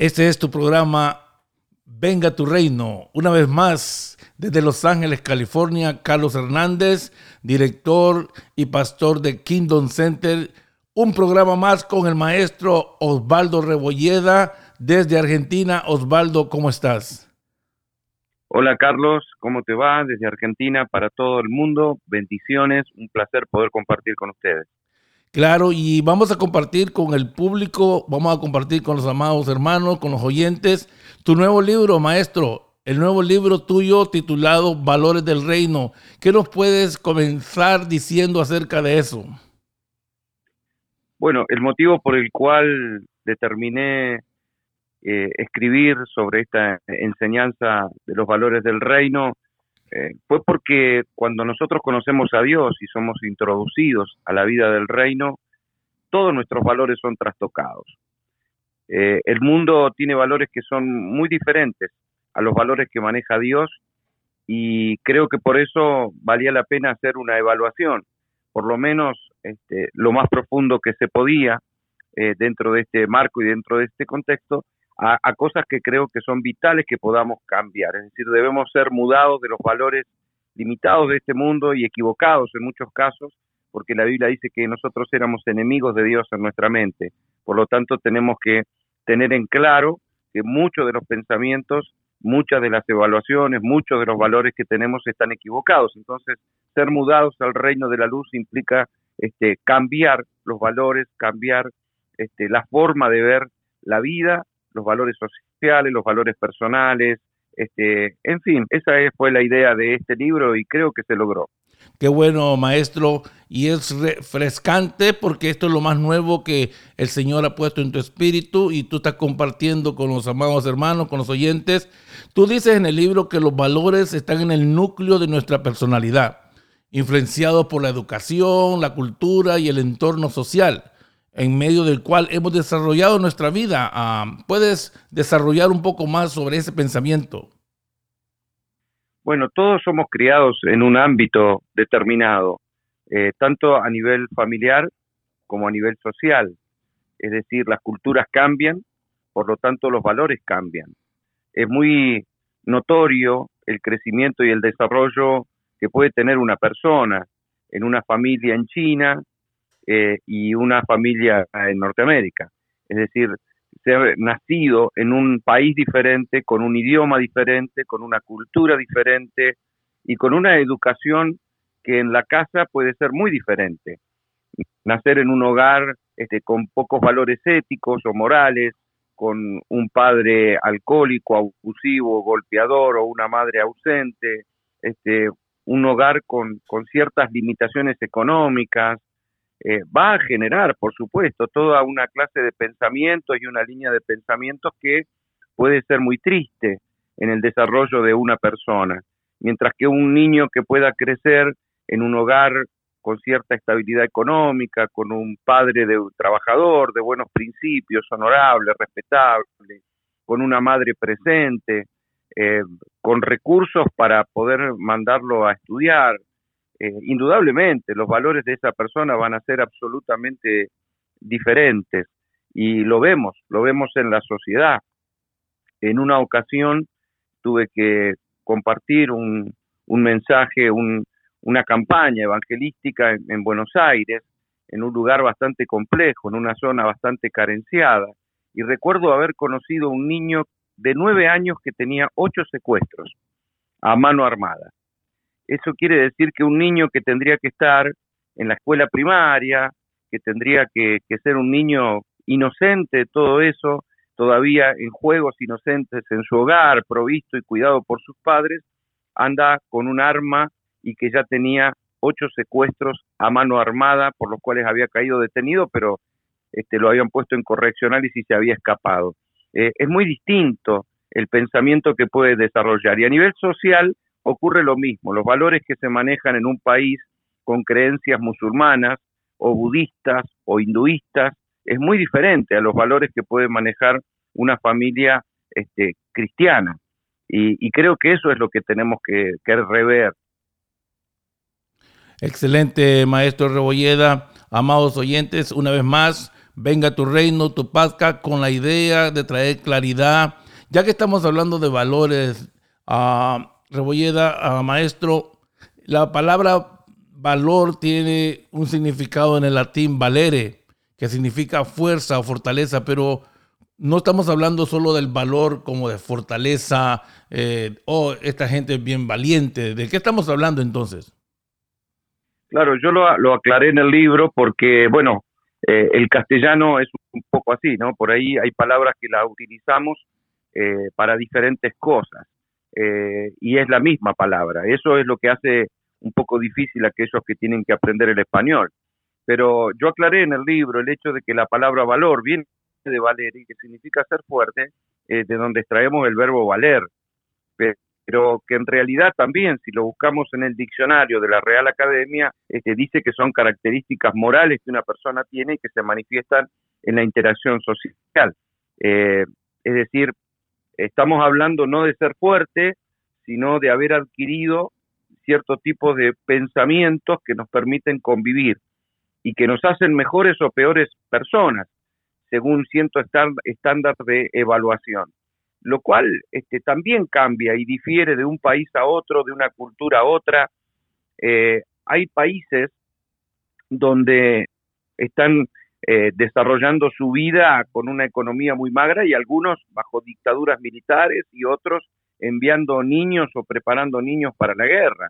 Este es tu programa Venga tu Reino. Una vez más, desde Los Ángeles, California, Carlos Hernández, director y pastor de Kingdom Center. Un programa más con el maestro Osvaldo Rebolleda desde Argentina. Osvaldo, ¿cómo estás? Hola Carlos, ¿cómo te va? Desde Argentina para todo el mundo. Bendiciones, un placer poder compartir con ustedes. Claro, y vamos a compartir con el público, vamos a compartir con los amados hermanos, con los oyentes, tu nuevo libro, maestro, el nuevo libro tuyo titulado Valores del Reino. ¿Qué nos puedes comenzar diciendo acerca de eso? Bueno, el motivo por el cual determiné eh, escribir sobre esta enseñanza de los valores del reino eh, fue porque cuando nosotros conocemos a Dios y somos introducidos a la vida del reino, todos nuestros valores son trastocados. Eh, el mundo tiene valores que son muy diferentes a los valores que maneja Dios y creo que por eso valía la pena hacer una evaluación, por lo menos este, lo más profundo que se podía eh, dentro de este marco y dentro de este contexto, a, cosas que creo que son vitales que podamos cambiar. Es decir, debemos ser mudados de los valores limitados de este mundo y equivocados en muchos casos, porque la Biblia dice que nosotros éramos enemigos de Dios en nuestra mente. Por lo tanto, tenemos que tener en claro que muchos de los pensamientos, muchas de las evaluaciones, muchos de los valores que tenemos están equivocados. Entonces, ser mudados al reino de la luz implica este, cambiar los valores, cambiar este, la forma de ver la vida los valores sociales, los valores personales, este, en fin, esa fue la idea de este libro y creo que se logró. Qué bueno, maestro, y es refrescante porque esto es lo más nuevo que el Señor ha puesto en tu espíritu y tú estás compartiendo con los amados hermanos, con los oyentes. Tú dices en el libro que los valores están en el núcleo de nuestra personalidad, influenciados por la educación, la cultura y el entorno social en medio del cual hemos desarrollado nuestra vida. Ah, ¿Puedes desarrollar un poco más sobre ese pensamiento? Bueno, todos somos criados en un ámbito determinado, eh, tanto a nivel familiar como a nivel social. Es decir, las culturas cambian, por lo tanto los valores cambian. Es muy notorio el crecimiento y el desarrollo que puede tener una persona en una familia en China, eh, y una familia en Norteamérica. Es decir, ser nacido en un país diferente, con un idioma diferente, con una cultura diferente y con una educación que en la casa puede ser muy diferente. Nacer en un hogar este, con pocos valores éticos o morales, con un padre alcohólico, abusivo, golpeador o una madre ausente, este, un hogar con, con ciertas limitaciones económicas, eh, va a generar, por supuesto, toda una clase de pensamientos y una línea de pensamientos que puede ser muy triste en el desarrollo de una persona, mientras que un niño que pueda crecer en un hogar con cierta estabilidad económica, con un padre de trabajador, de buenos principios, honorable, respetable, con una madre presente, eh, con recursos para poder mandarlo a estudiar, eh, indudablemente los valores de esa persona van a ser absolutamente diferentes y lo vemos, lo vemos en la sociedad. En una ocasión tuve que compartir un, mensaje, una campaña evangelística en, Buenos Aires, en un lugar bastante complejo, en una zona bastante carenciada, y recuerdo haber conocido un niño de nueve años que tenía ocho secuestros a mano armada. Eso quiere decir que un niño que tendría que estar en la escuela primaria, que tendría que, ser un niño inocente de todo eso, todavía en juegos inocentes en su hogar, provisto y cuidado por sus padres, anda con un arma y que ya tenía ocho secuestros a mano armada por los cuales había caído detenido, pero este, lo habían puesto en correccional y si se había escapado. Eh, es muy distinto el pensamiento que puede desarrollar. Y a nivel social, ocurre lo mismo. Los valores que se manejan en un país con creencias musulmanas o budistas o hinduistas es muy diferente a los valores que puede manejar una familia este, cristiana. Y, creo que eso es lo que tenemos que, que rever. Excelente, maestro Rebolleda. Amados oyentes, una vez más, venga tu reino, tu pazca, con la idea de traer claridad. Ya que estamos hablando de valores, uh, Rebolleda, maestro, la palabra valor tiene un significado en el latín valere, que significa fuerza o fortaleza, pero no estamos hablando solo del valor como de fortaleza, eh, oh, esta gente es bien valiente. ¿De qué estamos hablando entonces? Claro, yo lo, aclaré en el libro porque, bueno, eh, el castellano es un poco así, ¿no? Por ahí hay palabras que las utilizamos eh, para diferentes cosas y es la misma palabra. Eso es lo que hace un poco difícil a aquellos que tienen que aprender el español. Pero yo aclaré en el libro el hecho de que la palabra valor viene de valer y que significa ser fuerte, eh, de donde extraemos el verbo valer, pero que en realidad también, si lo buscamos en el diccionario de la Real Academia, este, dice que son características morales que una persona tiene y que se manifiestan en la interacción social. Eh, es decir, estamos hablando no de ser fuerte, sino de haber adquirido cierto tipo de pensamientos que nos permiten convivir y que nos hacen mejores o peores personas según cierto estándar de evaluación, lo cual este, también cambia y difiere de un país a otro, de una cultura a otra. Eh, hay países donde están eh, desarrollando su vida con una economía muy magra y algunos bajo dictaduras militares y otros enviando niños o preparando niños para la guerra.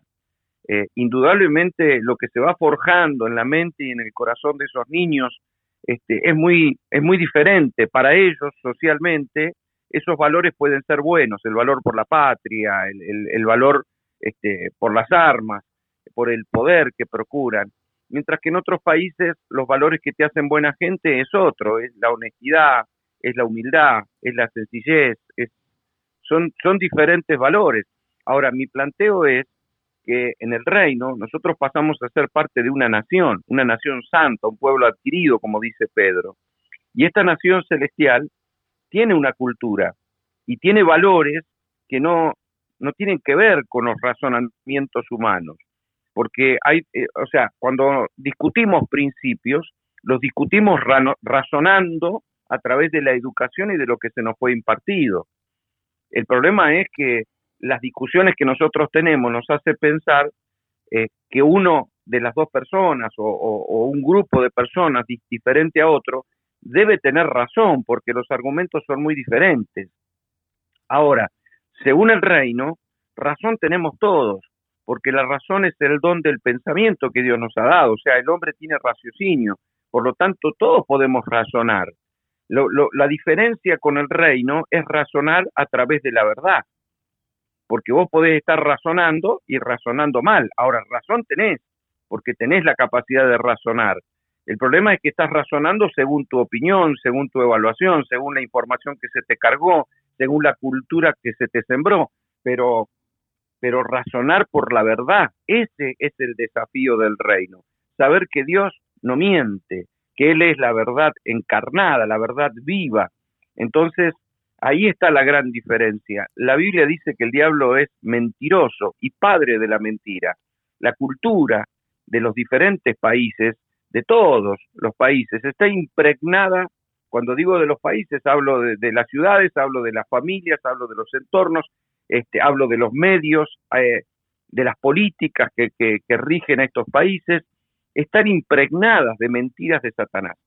Eh, indudablemente lo que se va forjando en la mente y en el corazón de esos niños este, es, muy, es muy diferente. Para ellos, socialmente, esos valores pueden ser buenos, el valor por la patria, el, el, valor este, por las armas, por el poder que procuran. Mientras que en otros países los valores que te hacen buena gente es otro, es la honestidad, es la humildad, es la sencillez, es, son, son diferentes valores. Ahora, mi planteo es que en el reino nosotros pasamos a ser parte de una nación, una nación santa, un pueblo adquirido, como dice Pedro. Y esta nación celestial tiene una cultura y tiene valores que no, no tienen que ver con los razonamientos humanos. Porque hay, eh, o sea, cuando discutimos principios, los discutimos razonando a través de la educación y de lo que se nos fue impartido. El problema es que las discusiones que nosotros tenemos nos hace pensar eh, que uno de las dos personas o, un grupo de personas diferente a otro debe tener razón porque los argumentos son muy diferentes. Ahora, según el reino, razón tenemos todos, porque la razón es el don del pensamiento que Dios nos ha dado, o sea, el hombre tiene raciocinio, por lo tanto todos podemos razonar. la diferencia con el reino es razonar a través de la verdad porque vos podés estar razonando y razonando mal. Ahora, razón tenés, porque tenés la capacidad de razonar. El problema es que estás razonando según tu opinión, según tu evaluación, según la información que se te cargó, según la cultura que se te sembró, pero, pero razonar por la verdad, ese es el desafío del reino. Saber que Dios no miente, que Él es la verdad encarnada, la verdad viva. Entonces, Ahí está la gran diferencia. La Biblia dice que el diablo es mentiroso y padre de la mentira. La cultura de los diferentes países, de todos los países, está impregnada, cuando digo de los países, hablo de, las ciudades, hablo de las familias, hablo de los entornos, este, hablo de los medios, eh, de las políticas que, que rigen a estos países, están impregnadas de mentiras de Satanás.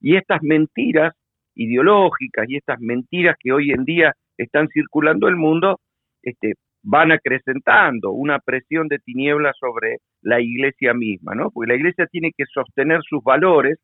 Y estas mentiras ideológicas y estas mentiras que hoy en día están circulando el mundo, este, van acrecentando una presión de tinieblas sobre la iglesia misma, ¿no? Porque la iglesia tiene que sostener sus valores,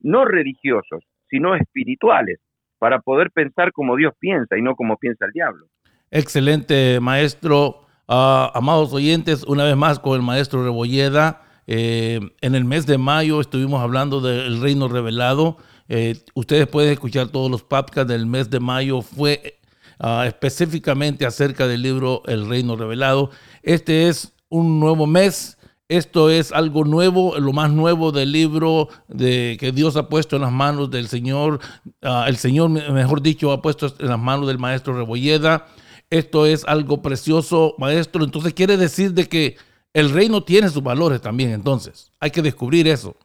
no religiosos, sino espirituales, para poder pensar como Dios piensa y no como piensa el diablo. Excelente, maestro. Ah, amados oyentes, una vez más con el maestro Rebolleda. Eh, en el mes de mayo estuvimos hablando del reino revelado eh, ustedes pueden escuchar todos los podcasts del mes de mayo. Fue ah, específicamente acerca del libro El Reino Revelado. Este es un nuevo mes. Esto es algo nuevo, lo más nuevo del libro de, que Dios ha puesto en las manos del Señor. Ah, el Señor, mejor dicho, ha puesto en las manos del maestro Rebolleda. Esto es algo precioso, maestro. Entonces quiere decir de que el reino tiene sus valores también. Entonces hay que descubrir eso.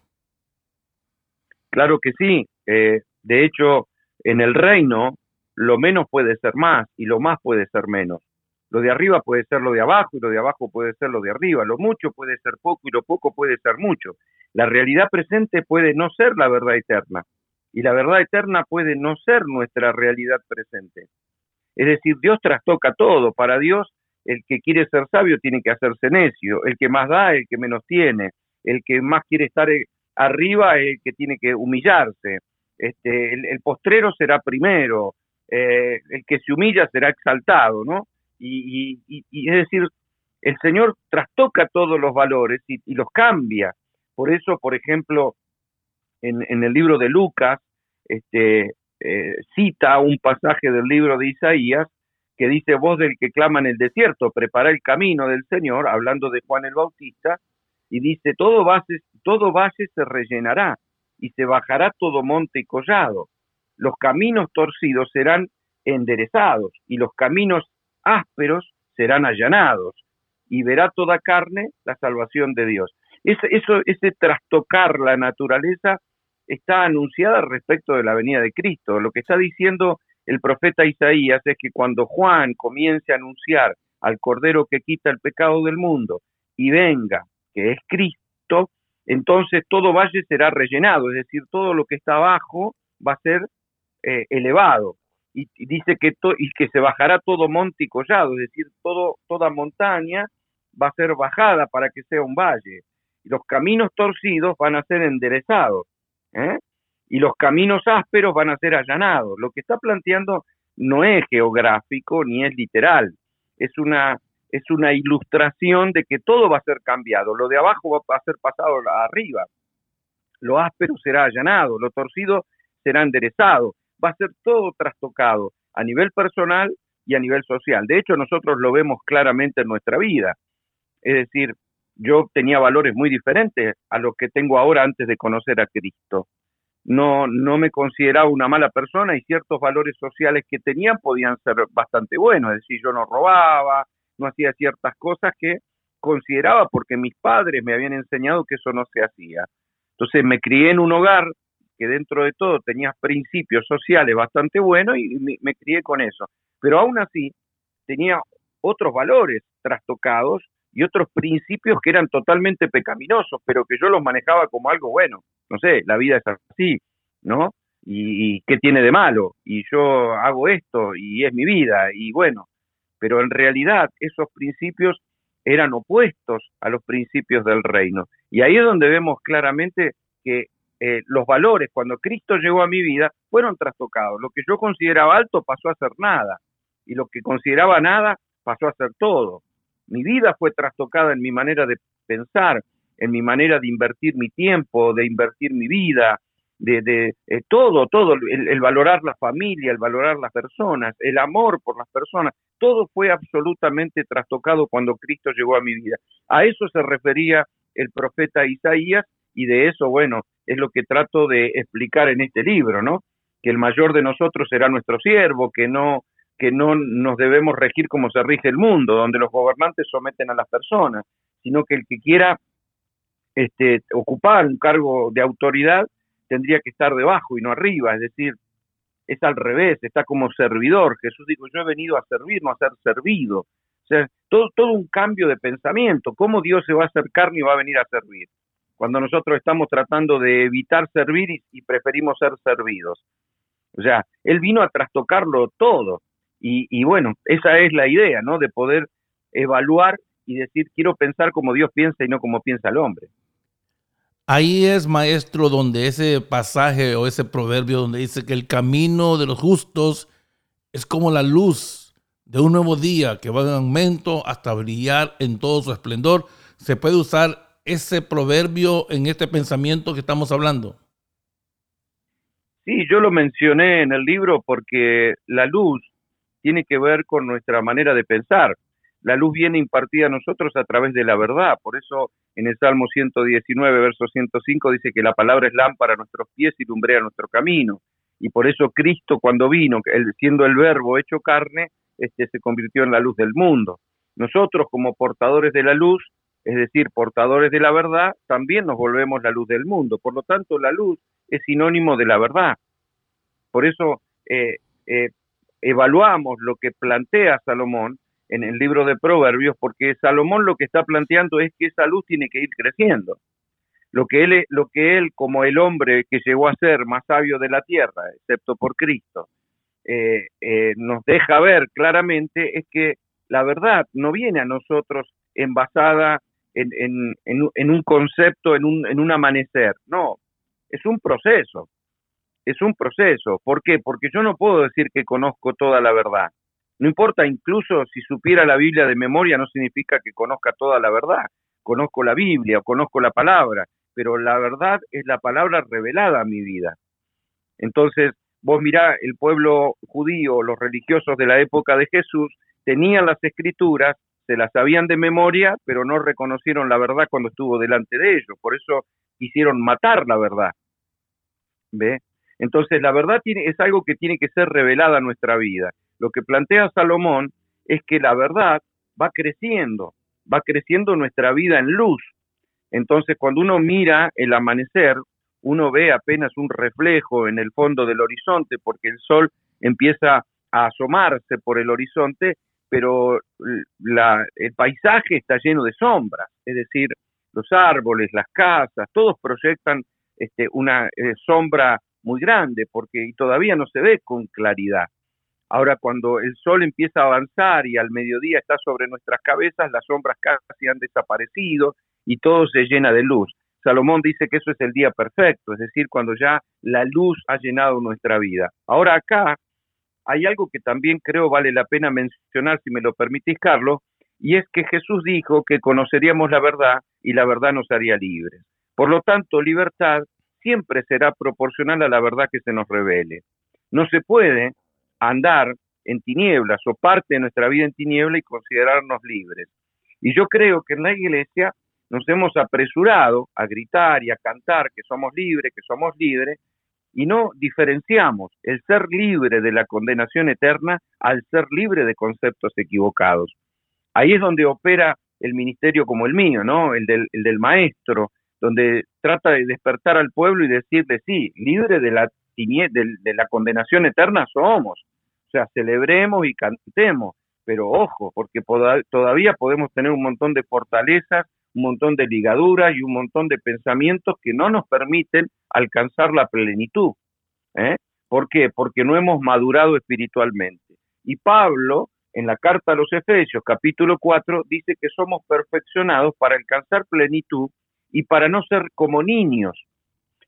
Claro que sí. Eh, de hecho, en el reino, lo menos puede ser más y lo más puede ser menos. Lo de arriba puede ser lo de abajo y lo de abajo puede ser lo de arriba. Lo mucho puede ser poco y lo poco puede ser mucho. La realidad presente puede no ser la verdad eterna y la verdad eterna puede no ser nuestra realidad presente. Es decir, Dios trastoca todo. Para Dios, el que quiere ser sabio tiene que hacerse necio. El que más da, el que menos tiene. El que más quiere estar eh, arriba, el que tiene que humillarse. Este, el, postrero será primero. Eh, el que se humilla será exaltado, ¿no? Y, es decir, el Señor trastoca todos los valores y, los cambia. Por eso, por ejemplo, en, en el libro de Lucas, este, eh, cita un pasaje del libro de Isaías que dice, voz del que clama en el desierto, prepara el camino del Señor, hablando de Juan el Bautista, y dice, todo valle, todo valle se rellenará y se bajará todo monte y collado. Los caminos torcidos serán enderezados y los caminos ásperos serán allanados y verá toda carne la salvación de Dios. Eso, ese trastocar la naturaleza está anunciada respecto de la venida de Cristo. Lo que está diciendo el profeta Isaías es que cuando Juan comience a anunciar al Cordero que quita el pecado del mundo y venga, que es Cristo, entonces todo valle será rellenado, es decir, todo lo que está abajo va a ser eh, elevado. Y, dice que, y que se bajará todo monte y collado, es decir, todo, toda montaña va a ser bajada para que sea un valle. Los caminos torcidos van a ser enderezados. ¿Eh? y los caminos ásperos van a ser allanados. Lo que está planteando no es geográfico ni es literal, es una, es una ilustración de que todo va a ser cambiado, lo de abajo va a ser pasado arriba, lo áspero será allanado, lo torcido será enderezado, va a ser todo trastocado a nivel personal y a nivel social. De hecho, nosotros lo vemos claramente en nuestra vida. Es decir, yo tenía valores muy diferentes a los que tengo ahora antes de conocer a Cristo no, no me consideraba una mala persona y ciertos valores sociales que tenían podían ser bastante buenos, es decir, yo no robaba, no hacía ciertas cosas que consideraba porque mis padres me habían enseñado que eso no se hacía. Entonces me crié en un hogar que dentro de todo tenía principios sociales bastante buenos y me, me crié con eso. Pero aún así tenía otros valores trastocados y otros principios que eran totalmente pecaminosos, pero que yo los manejaba como algo bueno. No sé, la vida es así, ¿no? Y, qué tiene de malo, y yo hago esto, y es mi vida, y bueno, pero en realidad esos principios eran opuestos a los principios del reino. Y ahí es donde vemos claramente que eh, los valores, cuando Cristo llegó a mi vida, fueron trastocados. Lo que yo consideraba alto pasó a ser nada, y lo que consideraba nada pasó a ser todo. Mi vida fue trastocada en mi manera de pensar, en mi manera de invertir mi tiempo, de invertir mi vida, de, eh, todo, todo, el, valorar la familia, el valorar las personas, el amor por las personas, todo fue absolutamente trastocado cuando Cristo llegó a mi vida. A eso se refería el profeta Isaías y de eso, bueno, es lo que trato de explicar en este libro, ¿no? Que el mayor de nosotros será nuestro siervo, que no que no nos debemos regir como se rige el mundo, donde los gobernantes someten a las personas, sino que el que quiera este, ocupar un cargo de autoridad tendría que estar debajo y no arriba, es decir, es al revés, está como servidor. Jesús dijo, yo he venido a servir, no a ser servido. O sea, todo, todo un cambio de pensamiento, cómo Dios se va a acercar ni va a venir a servir, cuando nosotros estamos tratando de evitar servir y preferimos ser servidos. O sea, Él vino a trastocarlo todo. Y, bueno, esa es la idea, ¿no? De poder evaluar y decir, quiero pensar como Dios piensa y no como piensa el hombre. Ahí es, maestro, donde ese pasaje o ese proverbio donde dice que el camino de los justos es como la luz de un nuevo día que va en aumento hasta brillar en todo su esplendor. ¿Se puede usar ese proverbio en este pensamiento que estamos hablando? Sí, yo lo mencioné en el libro porque la luz tiene que ver con nuestra manera de pensar. La luz viene impartida a nosotros a través de la verdad. Por eso en el Salmo 119, verso 105 dice que la palabra es lámpara a nuestros pies y lumbrea nuestro camino. Y por eso Cristo cuando vino, siendo el verbo hecho carne, este se convirtió en la luz del mundo. Nosotros como portadores de la luz, es decir, portadores de la verdad, también nos volvemos la luz del mundo. Por lo tanto, la luz es sinónimo de la verdad. Por eso eh, eh, evaluamos lo que plantea Salomón en el libro de Proverbios, porque Salomón lo que está planteando es que esa luz tiene que ir creciendo. Lo que él, lo que él como el hombre que llegó a ser más sabio de la tierra, excepto por Cristo, eh, nos deja ver claramente es que la verdad no viene a nosotros envasada en, en, un concepto, en un, en un amanecer. No, es un proceso. Es un proceso. ¿Por qué? Porque yo no puedo decir que conozco toda la verdad. No importa, incluso si supiera la Biblia de memoria, no significa que conozca toda la verdad. Conozco la Biblia o conozco la palabra, pero la verdad es la palabra revelada a mi vida. Entonces, vos mirá, el pueblo judío, los religiosos de la época de Jesús, tenían las escrituras se las sabían de memoria, pero no reconocieron la verdad cuando estuvo delante de ellos. Por eso quisieron matar la verdad. ¿Ve? Entonces, la verdad tiene, es algo que tiene que ser revelada a nuestra vida. Lo que plantea Salomón es que la verdad va creciendo, va creciendo nuestra vida en luz. Entonces, cuando uno mira el amanecer, uno ve apenas un reflejo en el fondo del horizonte porque el sol empieza a asomarse por el horizonte pero el paisaje está lleno de sombras, es decir, los árboles, las casas, todos proyectan este, una eh, sombra muy grande porque todavía no se ve con claridad. Ahora cuando el sol empieza a avanzar y al mediodía está sobre nuestras cabezas, las sombras casi han desaparecido y todo se llena de luz. Salomón dice que eso es el día perfecto, es decir, cuando ya la luz ha llenado nuestra vida. Ahora acá hay algo que también creo vale la pena mencionar, si me lo permitís, Carlos, y es que Jesús dijo que conoceríamos la verdad y la verdad nos haría libres. Por lo tanto, libertad siempre será proporcional a la verdad que se nos revele. No se puede andar en tinieblas o parte de nuestra vida en tiniebla y considerarnos libres. Y yo creo que en la iglesia nos hemos apresurado a gritar y a cantar que somos libres, que somos libres, y no diferenciamos el ser libre de la condenación eterna al ser libre de conceptos equivocados. Ahí es donde opera el ministerio como el mío, ¿no? El del, maestro, donde trata de despertar al pueblo y decirle, sí, libre de la, de la condenación eterna somos. O sea, celebremos y cantemos, pero ojo, porque todavía podemos tener un montón de fortalezas un montón de ligaduras y un montón de pensamientos que no nos permiten alcanzar la plenitud. ¿eh? ¿Por qué? Porque no hemos madurado espiritualmente. Y Pablo, en la carta a los Efesios, capítulo 4, dice que somos perfeccionados para alcanzar plenitud y para no ser como niños.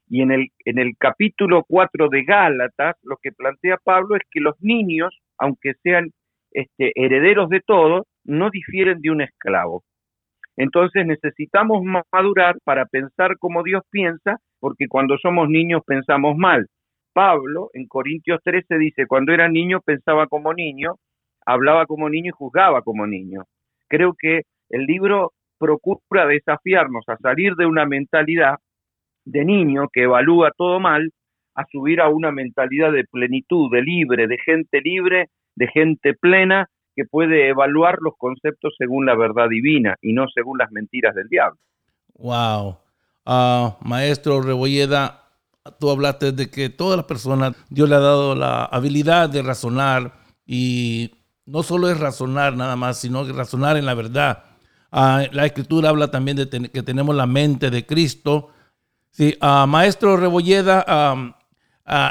Y en el, en el capítulo 4 de Gálatas, lo que plantea Pablo es que los niños, aunque sean este, herederos de todo, no difieren de un esclavo. Entonces necesitamos madurar para pensar como Dios piensa, porque cuando somos niños pensamos mal. Pablo en Corintios 13 dice, cuando era niño pensaba como niño, hablaba como niño y juzgaba como niño. Creo que el libro procura desafiarnos a salir de una mentalidad de niño que evalúa todo mal, a subir a una mentalidad de plenitud, de libre, de gente libre, de gente plena, que puede evaluar los conceptos según la verdad divina y no según las mentiras del diablo. Wow. Ah, maestro Rebolleda, tú hablaste de que todas las personas, Dios le ha dado la habilidad de razonar y no solo es razonar nada más, sino que razonar en la verdad. Ah, la escritura habla también de que tenemos la mente de Cristo. Sí, uh, maestro Rebolleda,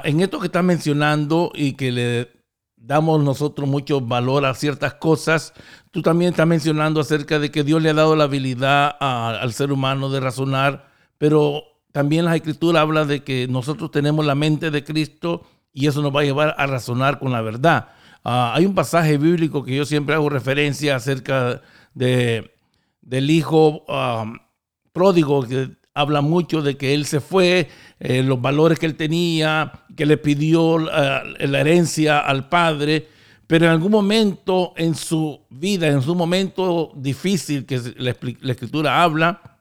en esto que está mencionando y que le damos nosotros mucho valor a ciertas cosas. Tú también estás mencionando acerca de que Dios le ha dado la habilidad al ser humano de razonar, pero también la escritura habla de que nosotros tenemos la mente de Cristo y eso nos va a llevar a razonar con la verdad. Ah, hay un pasaje bíblico que yo siempre hago referencia acerca de, del hijo ah, pródigo que habla mucho de que él se fue, eh, los valores que él tenía, que le pidió la herencia al padre, pero en algún momento en su vida, en su momento difícil que la, escritura habla,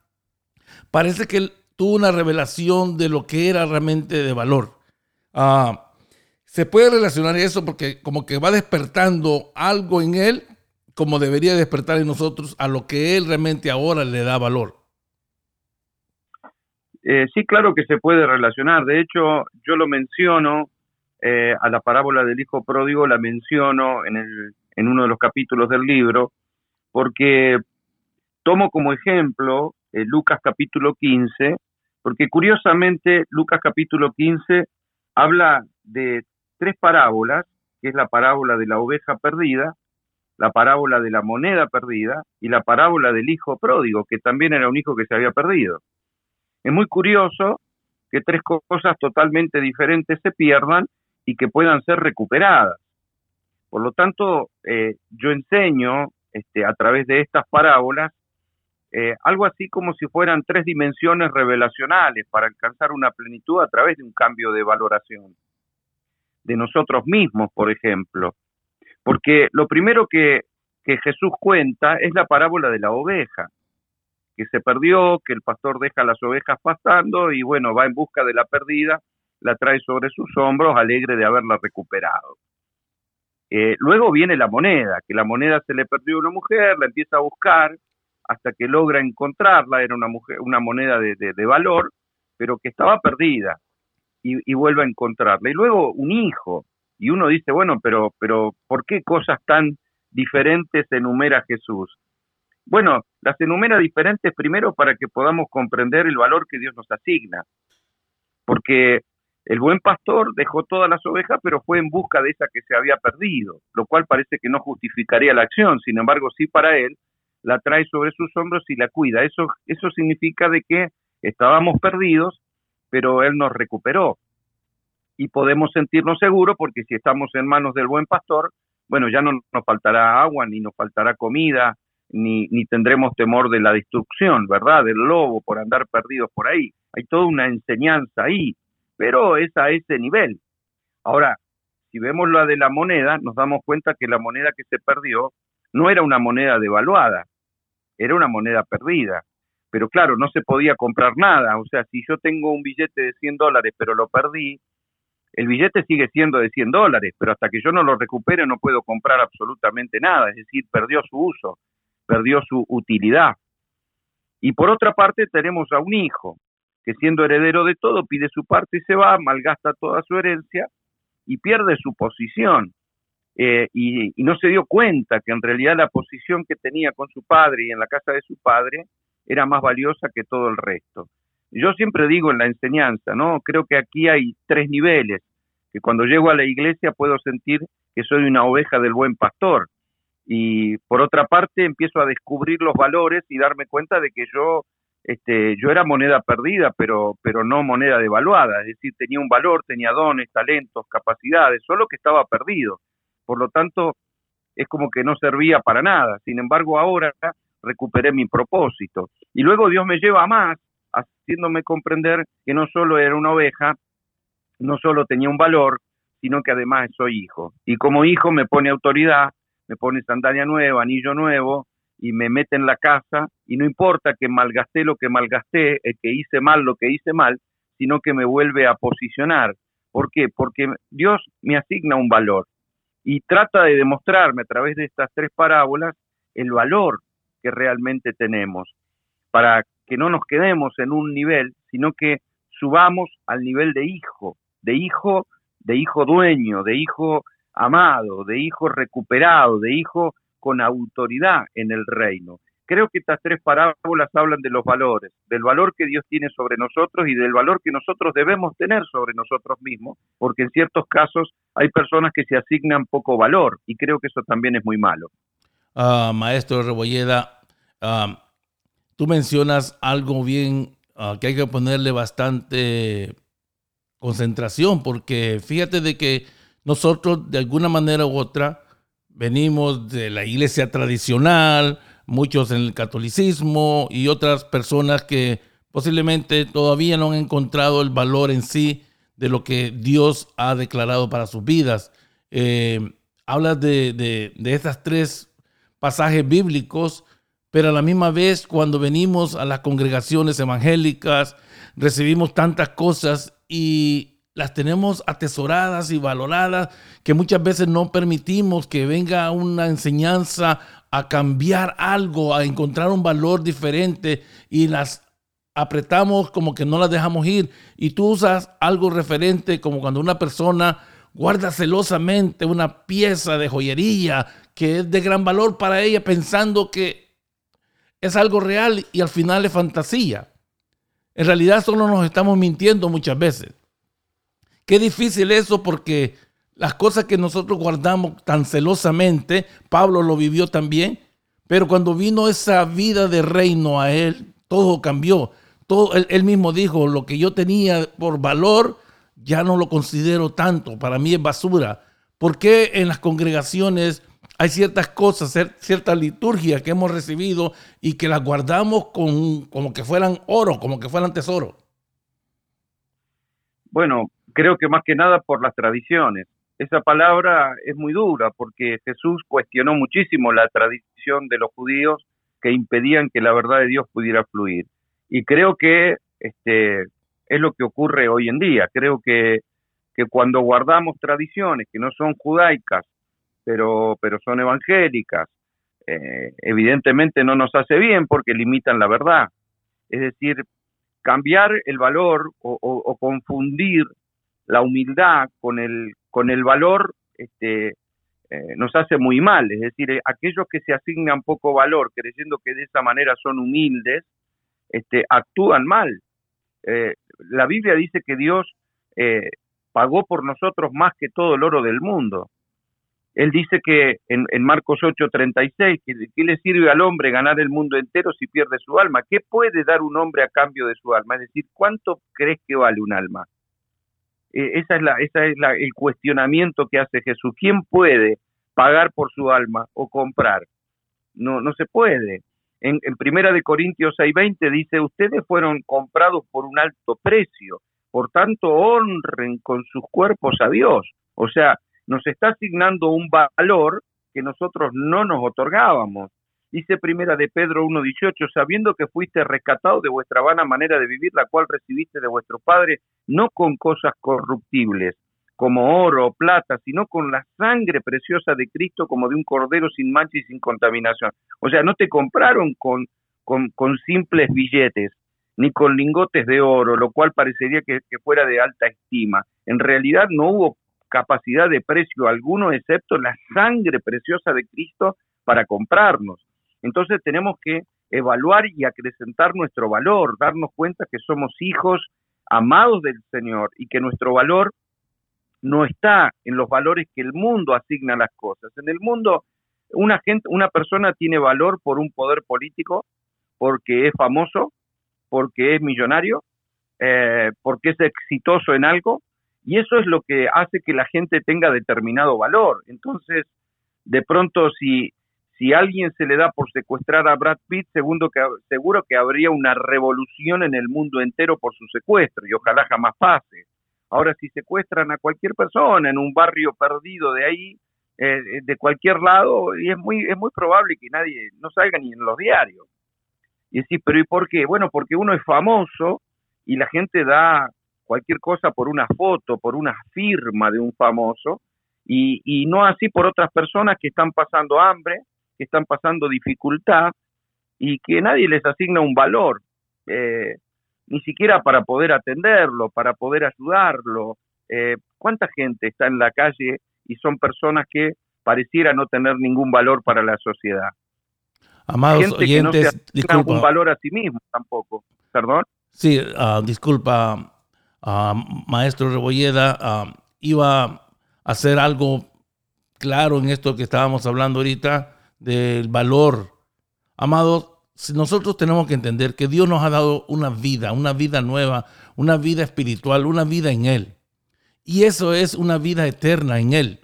parece que él tuvo una revelación de lo que era realmente de valor. Ah, se puede relacionar eso porque como que va despertando algo en él, como debería despertar en nosotros a lo que él realmente ahora le da valor. Eh, sí, claro que se puede relacionar. De hecho, yo lo menciono eh, a la parábola del hijo pródigo, la menciono en, el, en uno de los capítulos del libro, porque tomo como ejemplo eh, Lucas capítulo 15, porque curiosamente Lucas capítulo 15 habla de tres parábolas, que es la parábola de la oveja perdida, la parábola de la moneda perdida y la parábola del hijo pródigo, que también era un hijo que se había perdido. Es muy curioso que tres cosas totalmente diferentes se pierdan y que puedan ser recuperadas. Por lo tanto, eh, yo enseño este, a través de estas parábolas eh, algo así como si fueran tres dimensiones revelacionales para alcanzar una plenitud a través de un cambio de valoración de nosotros mismos, por ejemplo. Porque lo primero que, Jesús cuenta es la parábola de la oveja, que se perdió, que el pastor deja las ovejas pastando y bueno, va en busca de la perdida, la trae sobre sus hombros, alegre de haberla recuperado. Eh, luego viene la moneda, que la moneda se le perdió a una mujer, la empieza a buscar hasta que logra encontrarla, era una, mujer, una moneda de, de, valor, pero que estaba perdida y, vuelve a encontrarla. Y luego un hijo, y uno dice, bueno, pero, pero ¿por qué cosas tan diferentes enumera Jesús? Bueno, las enumera diferentes primero para que podamos comprender el valor que Dios nos asigna, porque el buen pastor dejó todas las ovejas, pero fue en busca de esa que se había perdido, lo cual parece que no justificaría la acción, sin embargo, sí para él, la trae sobre sus hombros y la cuida. Eso, eso significa de que estábamos perdidos, pero él nos recuperó. Y podemos sentirnos seguros porque si estamos en manos del buen pastor, bueno, ya no nos faltará agua, ni nos faltará comida, ni, ni tendremos temor de la destrucción, ¿verdad? Del lobo por andar perdidos por ahí. Hay toda una enseñanza ahí pero es a ese nivel. Ahora, si vemos la de la moneda, nos damos cuenta que la moneda que se perdió no era una moneda devaluada, era una moneda perdida. Pero claro, no se podía comprar nada. O sea, si yo tengo un billete de 100 dólares, pero lo perdí, el billete sigue siendo de 100 dólares, pero hasta que yo no lo recupere no puedo comprar absolutamente nada. Es decir, perdió su uso, perdió su utilidad. Y por otra parte tenemos a un hijo que siendo heredero de todo pide su parte y se va, malgasta toda su herencia y pierde su posición. Eh, y, no se dio cuenta que en realidad la posición que tenía con su padre y en la casa de su padre era más valiosa que todo el resto. Yo siempre digo en la enseñanza, ¿no? Creo que aquí hay tres niveles, que cuando llego a la iglesia puedo sentir que soy una oveja del buen pastor. Y por otra parte empiezo a descubrir los valores y darme cuenta de que yo este, yo era moneda perdida, pero, pero no moneda devaluada, es decir, tenía un valor, tenía dones, talentos, capacidades, solo que estaba perdido. Por lo tanto, es como que no servía para nada. Sin embargo, ahora recuperé mi propósito. Y luego Dios me lleva a más, haciéndome comprender que no solo era una oveja, no solo tenía un valor, sino que además soy hijo. Y como hijo me pone autoridad, me pone sandalia nueva, anillo nuevo, y me mete en la casa y no importa que malgasté lo que malgasté, eh, que hice mal lo que hice mal, sino que me vuelve a posicionar. ¿Por qué? Porque Dios me asigna un valor y trata de demostrarme a través de estas tres parábolas el valor que realmente tenemos, para que no nos quedemos en un nivel, sino que subamos al nivel de hijo, de hijo, de hijo dueño, de hijo amado, de hijo recuperado, de hijo con autoridad en el reino. Creo que estas tres parábolas hablan de los valores, del valor que Dios tiene sobre nosotros y del valor que nosotros debemos tener sobre nosotros mismos, porque en ciertos casos hay personas que se asignan poco valor y creo que eso también es muy malo. Ah, maestro Rebolleda, ah, tú mencionas algo bien ah, que hay que ponerle bastante concentración, porque fíjate de que nosotros de alguna manera u otra venimos de la iglesia tradicional, muchos en el catolicismo y otras personas que posiblemente todavía no han encontrado el valor en sí de lo que Dios ha declarado para sus vidas. Eh, hablas de, de, de estas tres pasajes bíblicos, pero a la misma vez cuando venimos a las congregaciones evangélicas, recibimos tantas cosas y las tenemos atesoradas y valoradas, que muchas veces no permitimos que venga una enseñanza a cambiar algo, a encontrar un valor diferente y las apretamos como que no las dejamos ir. Y tú usas algo referente como cuando una persona guarda celosamente una pieza de joyería que es de gran valor para ella pensando que es algo real y al final es fantasía. En realidad solo nos estamos mintiendo muchas veces. Qué difícil eso porque las cosas que nosotros guardamos tan celosamente, Pablo lo vivió también, pero cuando vino esa vida de reino a él, todo cambió. Todo, él, mismo dijo, lo que yo tenía por valor, ya no lo considero tanto, para mí es basura. ¿Por qué en las congregaciones hay ciertas cosas, ciertas liturgias que hemos recibido y que las guardamos con, como que fueran oro, como que fueran tesoro? Bueno, creo que más que nada por las tradiciones. Esa palabra es muy dura porque Jesús cuestionó muchísimo la tradición de los judíos que impedían que la verdad de Dios pudiera fluir. Y creo que este, es lo que ocurre hoy en día. Creo que, que cuando guardamos tradiciones que no son judaicas, pero, pero son evangélicas, eh, evidentemente no nos hace bien porque limitan la verdad. Es decir, cambiar el valor o, confundir la humildad con el, con el valor este, eh, nos hace muy mal. Es decir, eh, aquellos que se asignan poco valor creyendo que de esa manera son humildes, este, actúan mal. la Biblia dice que Dios pagó por nosotros más que todo el oro del mundo. Él dice que en, Marcos 8:36, que ¿qué le sirve al hombre ganar el mundo entero si pierde su alma? ¿Qué puede dar un hombre a cambio de su alma? Es decir, ¿cuánto crees que vale un alma? E, esa es, la, esa es el cuestionamiento que hace Jesús. ¿Quién puede pagar por su alma o comprar? No, no se puede. En, en Primera de Corintios 6:20 dice, ustedes fueron comprados por un alto precio, por tanto honren con sus cuerpos a Dios. O sea, nos está asignando un valor que nosotros no nos otorgábamos. Dice primera de Pedro 1.18, sabiendo que fuiste rescatado de vuestra vana manera de vivir, la cual recibiste de vuestro Padre, no con cosas corruptibles, como oro o plata, sino con la sangre preciosa de Cristo, como de un cordero sin mancha y sin contaminación. O sea, no te compraron con, con, simples billetes, ni con lingotes de oro, lo cual parecería que fuera de alta estima. En realidad no hubo capacidad de precio alguno, excepto la sangre preciosa de Cristo para comprarnos. Entonces tenemos que evaluar y acrecentar nuestro valor, darnos cuenta que somos hijos amados del Señor y que nuestro valor no está en los valores que el mundo asigna a las cosas. En el mundo una gente, una persona tiene valor por un poder político, porque es famoso, porque es millonario, eh, porque es exitoso en algo, y eso es lo que hace que la gente tenga determinado valor. Entonces, de pronto, si, si alguien se le da por secuestrar a Brad Pitt, segundo seguro que habría una revolución en el mundo entero por su secuestro, y ojalá jamás pase. Ahora, si secuestran a cualquier persona en un barrio perdido de ahí, eh, de cualquier lado, y es muy, es muy probable que nadie no salga ni en los diarios. Y decir, pero ¿y por qué? Bueno, porque uno es famoso y la gente da cualquier cosa por una foto, por una firma de un famoso, y, no así por otras personas que están pasando hambre, que están pasando dificultad y que nadie les asigna un valor, eh, ni siquiera para poder atenderlo, para poder ayudarlo. Eh, ¿Cuánta gente está en la calle y son personas que pareciera no tener ningún valor para la sociedad? Amados oyentes, que no se un valor a sí mismo tampoco. ¿Perdón? Sí, ah, disculpa, maestro Rebolleda iba a hacer algo claro en esto que estábamos hablando ahorita del valor. Amados, nosotros tenemos que entender que Dios nos ha dado una vida, una vida nueva, una vida espiritual, una vida en Él. Y eso es una vida eterna en Él.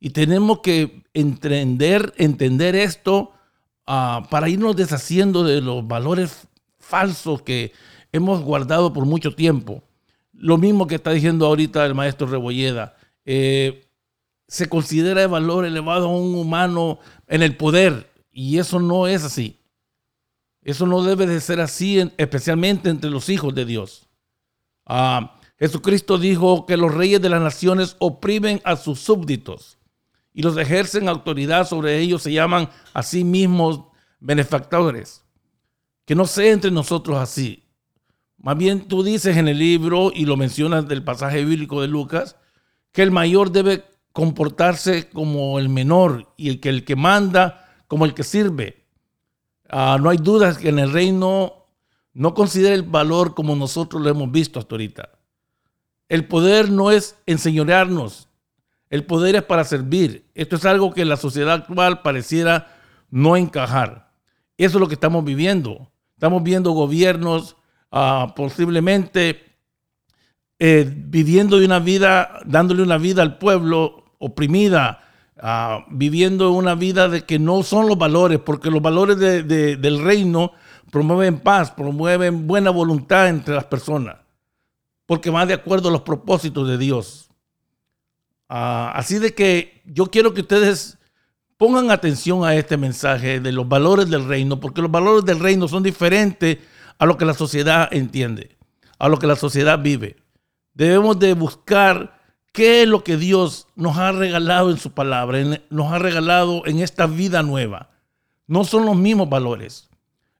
Y tenemos que entender, entender esto ah, para irnos deshaciendo de los valores falsos que hemos guardado por mucho tiempo lo mismo que está diciendo ahorita el maestro Rebolleda. Eh, se considera de valor elevado a un humano en el poder y eso no es así. Eso no debe de ser así, especialmente entre los hijos de Dios. Ah, Jesucristo dijo que los reyes de las naciones oprimen a sus súbditos y los ejercen autoridad sobre ellos, se llaman a sí mismos benefactores. Que no sea entre nosotros así. Más bien tú dices en el libro, y lo mencionas del pasaje bíblico de Lucas, que el mayor debe comportarse como el menor y el que el que manda como el que sirve. Ah, no hay dudas que en el reino no considera el valor como nosotros lo hemos visto hasta ahorita. El poder no es enseñorearnos, el poder es para servir. Esto es algo que en la sociedad actual pareciera no encajar. Eso es lo que estamos viviendo. Estamos viendo gobiernos ah, posiblemente eh, viviendo de una vida, dándole una vida al pueblo oprimida, ah, viviendo una vida de que no son los valores, porque los valores del reino promueven paz, promueven buena voluntad entre las personas, porque van de acuerdo a los propósitos de Dios. Ah, así de que yo quiero que ustedes pongan atención a este mensaje de los valores del reino, porque los valores del reino son diferentes a lo que la sociedad entiende, a lo que la sociedad vive. Debemos de buscar qué es lo que Dios nos ha regalado en su palabra, nos ha regalado en esta vida nueva. No son los mismos valores.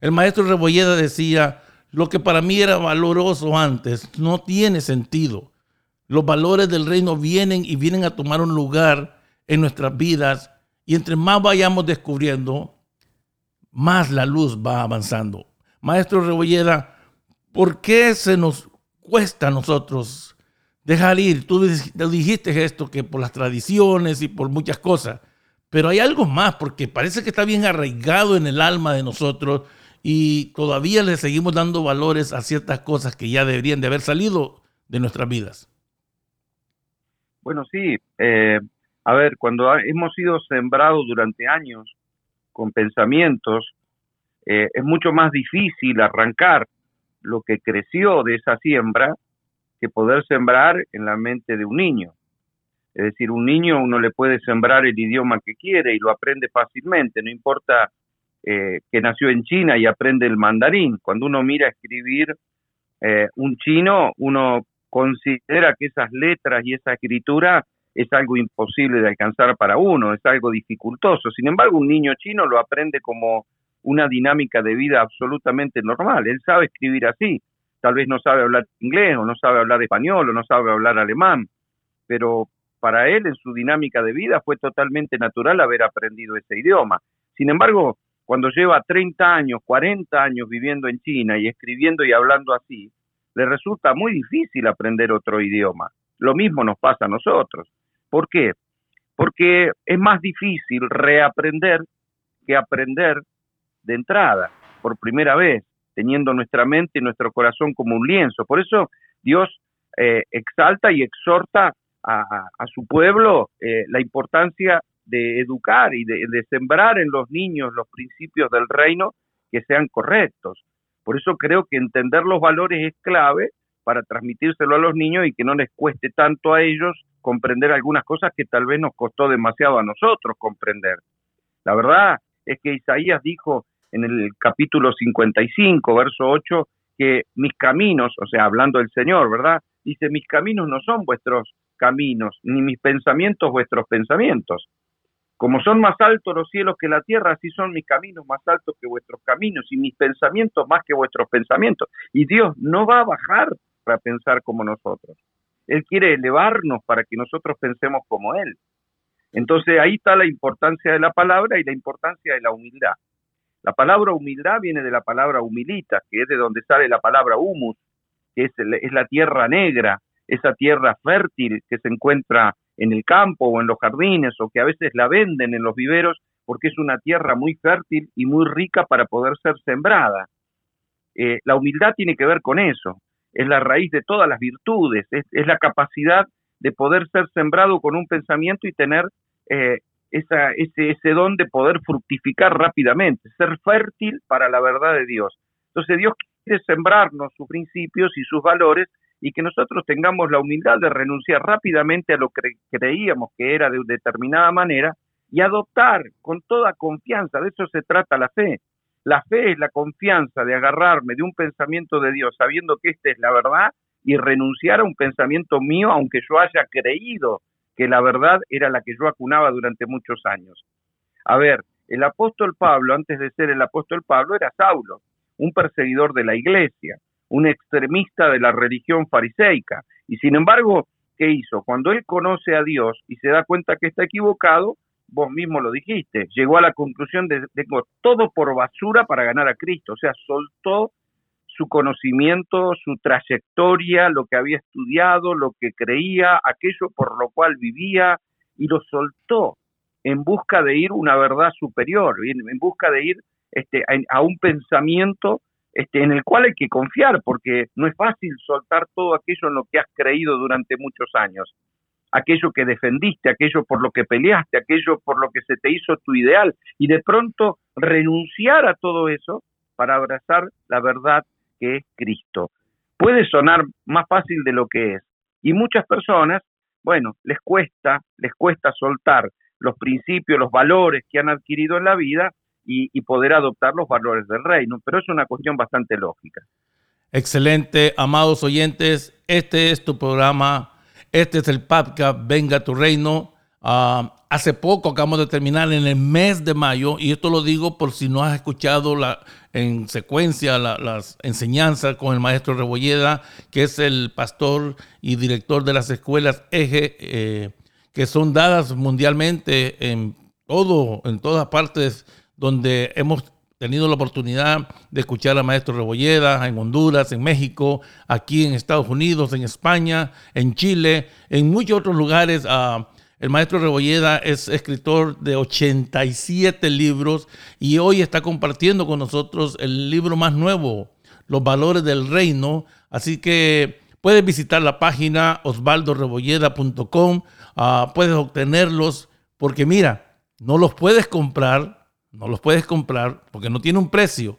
El maestro Rebolleda decía, lo que para mí era valoroso antes no tiene sentido. Los valores del reino vienen y vienen a tomar un lugar en nuestras vidas y entre más vayamos descubriendo, más la luz va avanzando. Maestro Rebolleda, ¿por qué se nos cuesta a nosotros dejar ir. Tú dijiste esto que por las tradiciones y por muchas cosas, pero hay algo más porque parece que está bien arraigado en el alma de nosotros y todavía le seguimos dando valores a ciertas cosas que ya deberían de haber salido de nuestras vidas. Bueno, sí. Eh, a ver, cuando hemos sido sembrados durante años con pensamientos, eh, es mucho más difícil arrancar lo que creció de esa siembra que poder sembrar en la mente de un niño. Es decir, un niño uno le puede sembrar el idioma que quiere y lo aprende fácilmente, no importa eh, que nació en China y aprende el mandarín. Cuando uno mira escribir eh, un chino, uno considera que esas letras y esa escritura es algo imposible de alcanzar para uno, es algo dificultoso. Sin embargo, un niño chino lo aprende como una dinámica de vida absolutamente normal. Él sabe escribir así. Tal vez no sabe hablar inglés o no sabe hablar español o no sabe hablar alemán, pero para él en su dinámica de vida fue totalmente natural haber aprendido ese idioma. Sin embargo, cuando lleva 30 años, 40 años viviendo en China y escribiendo y hablando así, le resulta muy difícil aprender otro idioma. Lo mismo nos pasa a nosotros. ¿Por qué? Porque es más difícil reaprender que aprender de entrada, por primera vez, teniendo nuestra mente y nuestro corazón como un lienzo. Por eso Dios eh, exalta y exhorta a, su pueblo eh, la importancia de educar y de, de, sembrar en los niños los principios del reino que sean correctos. Por eso creo que entender los valores es clave para transmitírselo a los niños y que no les cueste tanto a ellos comprender algunas cosas que tal vez nos costó demasiado a nosotros comprender. La verdad es que Isaías dijo, en el capítulo 55, verso 8, que mis caminos, o sea, hablando del Señor, ¿verdad? Dice, mis caminos no son vuestros caminos, ni mis pensamientos vuestros pensamientos. Como son más altos los cielos que la tierra, así son mis caminos más altos que vuestros caminos y mis pensamientos más que vuestros pensamientos. Y Dios no va a bajar para pensar como nosotros. Él quiere elevarnos para que nosotros pensemos como Él. Entonces ahí está la importancia de la palabra y la importancia de la humildad. La palabra humildad viene de la palabra humilita, que es de donde sale la palabra humus, que es, es la tierra negra, esa tierra fértil que se encuentra en el campo o en los jardines o que a veces la venden en los viveros porque es una tierra muy fértil y muy rica para poder ser sembrada. Eh, la humildad tiene que ver con eso, es la raíz de todas las virtudes, es, la capacidad de poder ser sembrado con un pensamiento y tener eh, esa, ese, ese don de poder fructificar rápidamente, ser fértil para la verdad de Dios. Entonces Dios quiere sembrarnos sus principios y sus valores y que nosotros tengamos la humildad de renunciar rápidamente a lo que creíamos que era de determinada manera y adoptar con toda confianza, de eso se trata la fe. La fe es la confianza de agarrarme de un pensamiento de Dios sabiendo que esta es la verdad y renunciar a un pensamiento mío aunque yo haya creído que la verdad era la que yo acunaba durante muchos años. A ver, el apóstol Pablo, antes de ser el apóstol Pablo, era Saulo, un perseguidor de la iglesia, un extremista de la religión fariseica. Y sin embargo, ¿qué hizo? Cuando él conoce a Dios y se da cuenta que está equivocado, vos mismo lo dijiste, llegó a la conclusión de tengo todo por basura para ganar a Cristo, o sea, soltó su conocimiento, su trayectoria, lo que había estudiado, lo que creía, aquello por lo cual vivía, y lo soltó en busca de ir una verdad superior, en busca de ir este, a, un pensamiento este, en el cual hay que confiar, porque no es fácil soltar todo aquello en lo que has creído durante muchos años, aquello que defendiste, aquello por lo que peleaste, aquello por lo que se te hizo tu ideal, y de pronto renunciar a todo eso para abrazar la verdad que es Cristo. Puede sonar más fácil de lo que es, y muchas personas, bueno, les cuesta, les cuesta soltar los principios, los valores que han adquirido en la vida y, poder adoptar los valores del reino. Pero es una cuestión bastante lógica. Excelente, amados oyentes. Este es tu programa. Este es el podcast Venga tu Reino. Ah, hace poco acabamos de terminar en el mes de mayo, y esto lo digo por si no has escuchado la, en secuencia las enseñanzas con el maestro Rebolleda, que es el pastor y director de las escuelas Eje, eh, que son dadas mundialmente en todo, en todas partes donde hemos tenido la oportunidad de escuchar al maestro Rebolleda en Honduras, en México, aquí en Estados Unidos, en España, en Chile, en muchos otros lugares. El maestro Rebolleda es escritor de 87 libros y hoy está compartiendo con nosotros el libro más nuevo, Los Valores del Reino. Así que puedes visitar la página osvaldorebolleda.com, ah, puedes obtenerlos porque mira, no los puedes comprar no los puedes comprar porque no tiene un precio,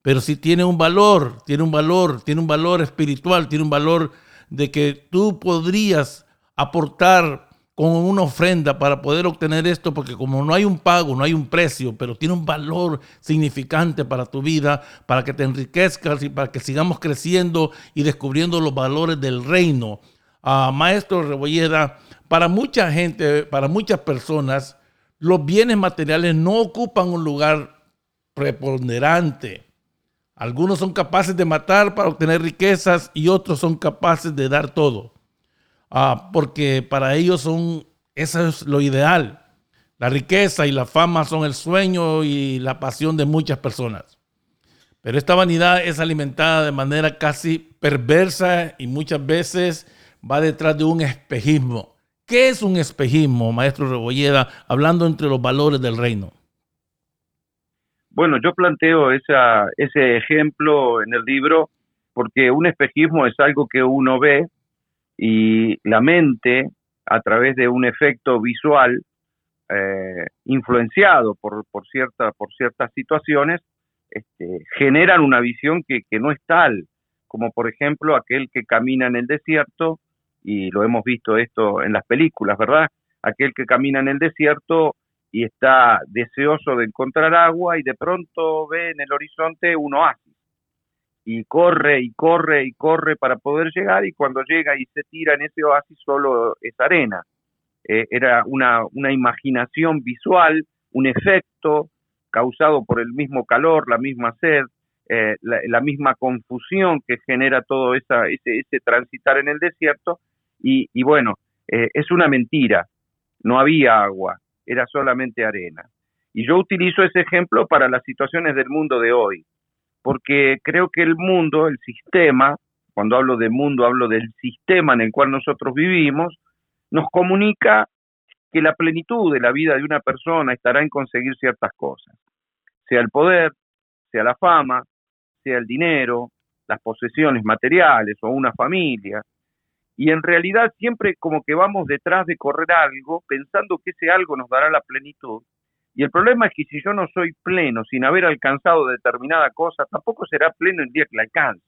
pero sí tiene un valor, tiene un valor, tiene un valor espiritual, tiene un valor de que tú podrías aportar con una ofrenda para poder obtener esto, porque como no hay un pago, no hay un precio, pero tiene un valor significante para tu vida, para que te enriquezcas y para que sigamos creciendo y descubriendo los valores del reino. Ah, Maestro Rebolleda, para mucha gente, para muchas personas, los bienes materiales no ocupan un lugar preponderante. Algunos son capaces de matar para obtener riquezas y otros son capaces de dar todo. Ah, porque para ellos son, eso es lo ideal. La riqueza y la fama son el sueño y la pasión de muchas personas. Pero esta vanidad es alimentada de manera casi perversa y muchas veces va detrás de un espejismo. ¿Qué es un espejismo, maestro Rebolleda, hablando entre los valores del reino? Bueno, yo planteo ese ejemplo en el libro porque un espejismo es algo que uno ve y la mente, a través de un efecto visual eh, influenciado por, por, cierta, por ciertas situaciones, este, generan una visión que, que no es tal, como por ejemplo aquel que camina en el desierto y lo hemos visto esto en las películas, ¿verdad? Aquel que camina en el desierto y está deseoso de encontrar agua y de pronto ve en el horizonte un oasis y corre y corre y corre para poder llegar y cuando llega y se tira en ese oasis solo es arena. Eh, era una, una imaginación visual, un efecto causado por el mismo calor, la misma sed, eh, la, misma confusión que genera todo esa, ese, ese transitar en el desierto y, bueno, eh, es una mentira, no había agua, era solamente arena. Y yo utilizo ese ejemplo para las situaciones del mundo de hoy, porque creo que el mundo, el sistema, cuando hablo de mundo hablo del sistema en el cual nosotros vivimos, nos comunica que la plenitud de la vida de una persona estará en conseguir ciertas cosas, sea el poder, sea la fama, sea el dinero, las posesiones materiales o una familia, y en realidad siempre como que vamos detrás de correr algo pensando que ese algo nos dará la plenitud. Y el problema es que si yo no soy pleno sin haber alcanzado determinada cosa, tampoco será pleno el día que la alcance.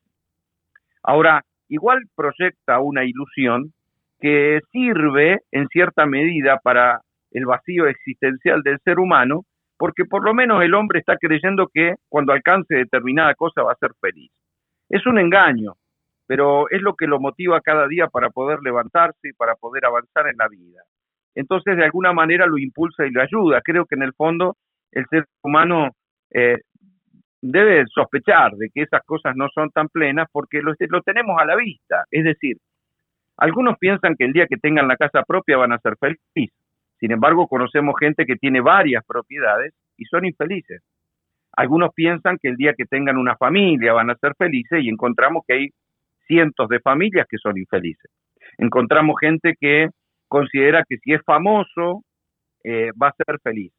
Ahora, igual proyecta una ilusión que sirve en cierta medida para el vacío existencial del ser humano, porque por lo menos el hombre está creyendo que cuando alcance determinada cosa va a ser feliz. Es un engaño, pero es lo que lo motiva cada día para poder levantarse y para poder avanzar en la vida. Entonces, de alguna manera lo impulsa y lo ayuda. Creo que en el fondo el ser humano eh, debe sospechar de que esas cosas no son tan plenas porque lo, lo tenemos a la vista. Es decir, algunos piensan que el día que tengan la casa propia van a ser felices. Sin embargo, conocemos gente que tiene varias propiedades y son infelices. Algunos piensan que el día que tengan una familia van a ser felices y encontramos que hay cientos de familias que son infelices. Encontramos gente que considera que si es famoso eh, va a ser feliz.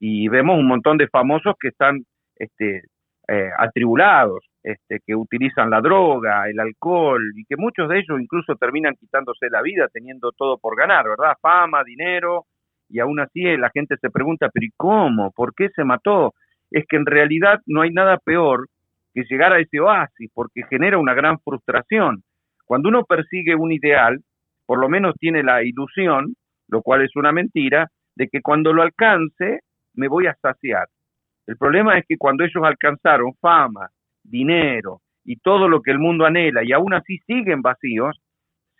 Y vemos un montón de famosos que están este, eh, atribulados, este, que utilizan la droga, el alcohol, y que muchos de ellos incluso terminan quitándose la vida teniendo todo por ganar, ¿verdad? Fama, dinero, y aún así la gente se pregunta, pero ¿y cómo? ¿Por qué se mató? Es que en realidad no hay nada peor que llegar a ese oasis, porque genera una gran frustración. Cuando uno persigue un ideal, por lo menos tiene la ilusión, lo cual es una mentira, de que cuando lo alcance me voy a saciar. El problema es que cuando ellos alcanzaron fama, dinero y todo lo que el mundo anhela y aún así siguen vacíos,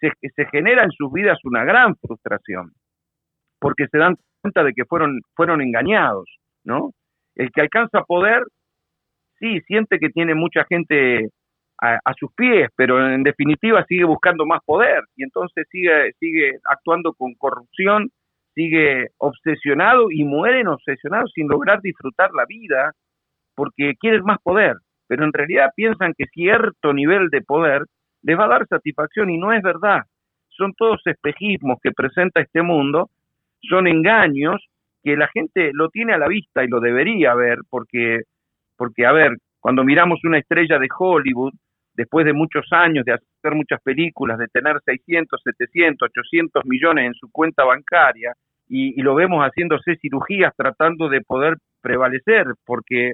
se, se genera en sus vidas una gran frustración, porque se dan cuenta de que fueron, fueron engañados, ¿no? El que alcanza poder, sí, siente que tiene mucha gente a, a, sus pies, pero en definitiva sigue buscando más poder y entonces sigue, sigue actuando con corrupción sigue obsesionado y mueren obsesionados sin lograr disfrutar la vida porque quieren más poder, pero en realidad piensan que cierto nivel de poder les va a dar satisfacción y no es verdad. Son todos espejismos que presenta este mundo, son engaños que la gente lo tiene a la vista y lo debería ver porque, porque a ver, cuando miramos una estrella de Hollywood, después de muchos años de hacer muchas películas, de tener 600, 700, 800 millones en su cuenta bancaria, y, lo vemos haciéndose cirugías tratando de poder prevalecer, porque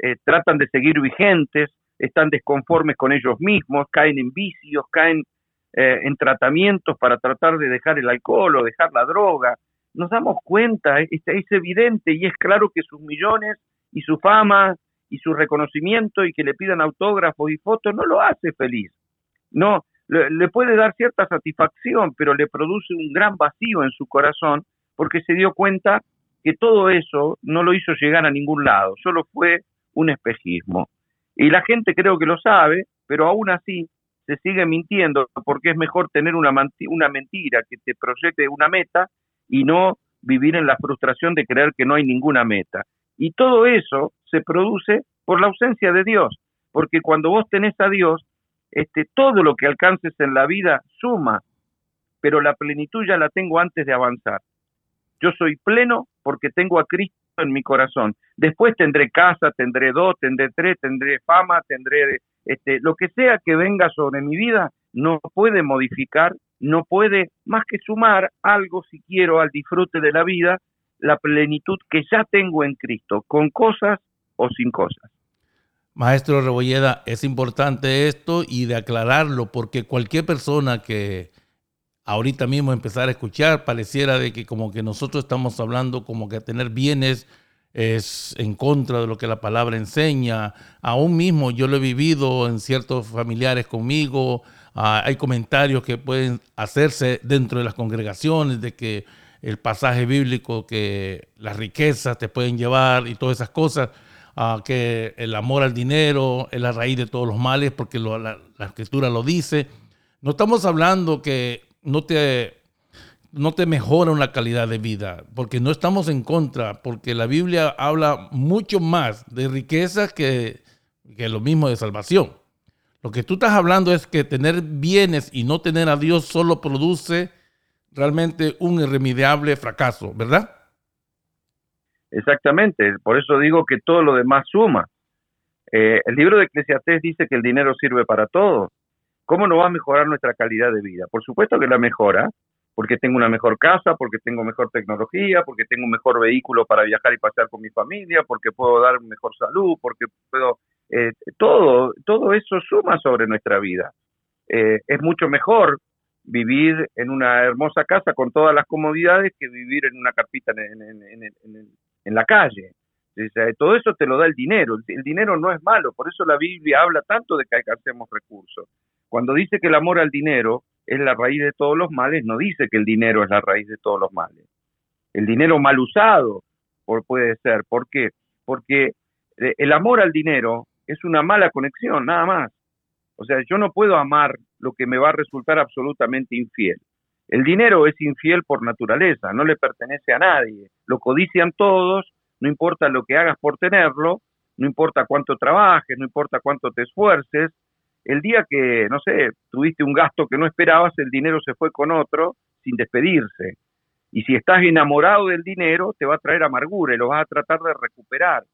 eh, tratan de seguir vigentes, están desconformes con ellos mismos, caen en vicios, caen eh, en tratamientos para tratar de dejar el alcohol o dejar la droga. Nos damos cuenta, es, es evidente y es claro que sus millones y su fama y su reconocimiento y que le pidan autógrafos y fotos no lo hace feliz. No, le puede dar cierta satisfacción, pero le produce un gran vacío en su corazón porque se dio cuenta que todo eso no lo hizo llegar a ningún lado, solo fue un espejismo. Y la gente creo que lo sabe, pero aún así se sigue mintiendo porque es mejor tener una, una mentira que te proyecte una meta y no vivir en la frustración de creer que no hay ninguna meta. Y todo eso se produce por la ausencia de Dios, porque cuando vos tenés a Dios, este, todo lo que alcances en la vida suma, pero la plenitud ya la tengo antes de avanzar. Yo soy pleno porque tengo a Cristo en mi corazón. Después tendré casa, tendré dos, tendré tres, tendré fama, tendré este, lo que sea que venga sobre mi vida, no puede modificar, no puede más que sumar algo si quiero al disfrute de la vida, la plenitud que ya tengo en Cristo, con cosas o sin cosas. Maestro Rebolleda, es importante esto y de aclararlo porque cualquier persona que ahorita mismo empezar a escuchar, pareciera de que como que nosotros estamos hablando como que tener bienes es en contra de lo que la palabra enseña. Aún mismo yo lo he vivido en ciertos familiares conmigo. Ah, hay comentarios que pueden hacerse dentro de las congregaciones de que el pasaje bíblico, que las riquezas te pueden llevar y todas esas cosas, que el amor al dinero es la raíz de todos los males porque la, la escritura lo dice. No estamos hablando que no te, no te mejora una calidad de vida, porque no estamos en contra, porque la Biblia habla mucho más de riqueza que, que lo mismo de salvación. Lo que tú estás hablando es que tener bienes y no tener a Dios solo produce realmente un irremediable fracaso, ¿verdad? Exactamente, por eso digo que todo lo demás suma. Eh, el libro de Eclesiastés dice que el dinero sirve para todo, ¿Cómo no va a mejorar nuestra calidad de vida? Por supuesto que la mejora, porque tengo una mejor casa, porque tengo mejor tecnología, porque tengo un mejor vehículo para viajar y pasear con mi familia, porque puedo dar mejor salud, porque puedo... Eh, todo, todo eso suma sobre nuestra vida. Eh, es mucho mejor vivir en una hermosa casa con todas las comodidades que vivir en una carpita en, en la calle. todo eso te lo da el dinero. El, dinero no es malo, por eso la Biblia habla tanto de que alcancemos recursos. Cuando dice que el amor al dinero es la raíz de todos los males, no dice que el dinero es la raíz de todos los males. El dinero mal usado puede ser. ¿Por qué? Porque eh, el amor al dinero es una mala conexión, nada más. O sea, yo no puedo amar lo que me va a resultar absolutamente infiel. El dinero es infiel por naturaleza, no le pertenece a nadie. Lo codician todos, no importa lo que hagas por tenerlo, no importa cuánto trabajes, no importa cuánto te esfuerces. El día que, no sé, tuviste un gasto que no esperabas, el dinero se fue con otro sin despedirse. Y si estás enamorado del dinero, te va a traer amargura y lo vas a tratar de recuperar.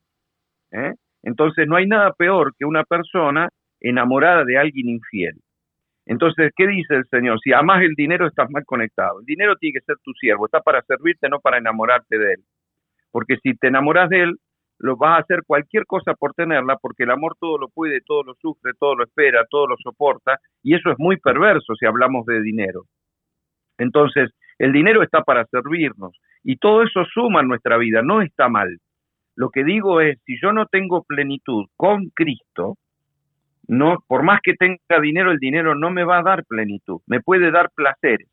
¿eh? Entonces no hay nada peor que una persona enamorada de alguien infiel. Entonces, ¿qué dice el Señor? Si amas el dinero, estás mal conectado. El dinero tiene que ser tu siervo, está para servirte, no para enamorarte de él. Porque si te enamoras de él, lo vas a hacer cualquier cosa por tenerla, porque el amor todo lo puede, todo lo sufre, todo lo espera, todo lo soporta, y eso es muy perverso si hablamos de dinero. Entonces, el dinero está para servirnos, y todo eso suma nuestra vida, no está mal. Lo que digo es, si yo no tengo plenitud con Cristo, no, por más que tenga dinero, el dinero no me va a dar plenitud, me puede dar placeres.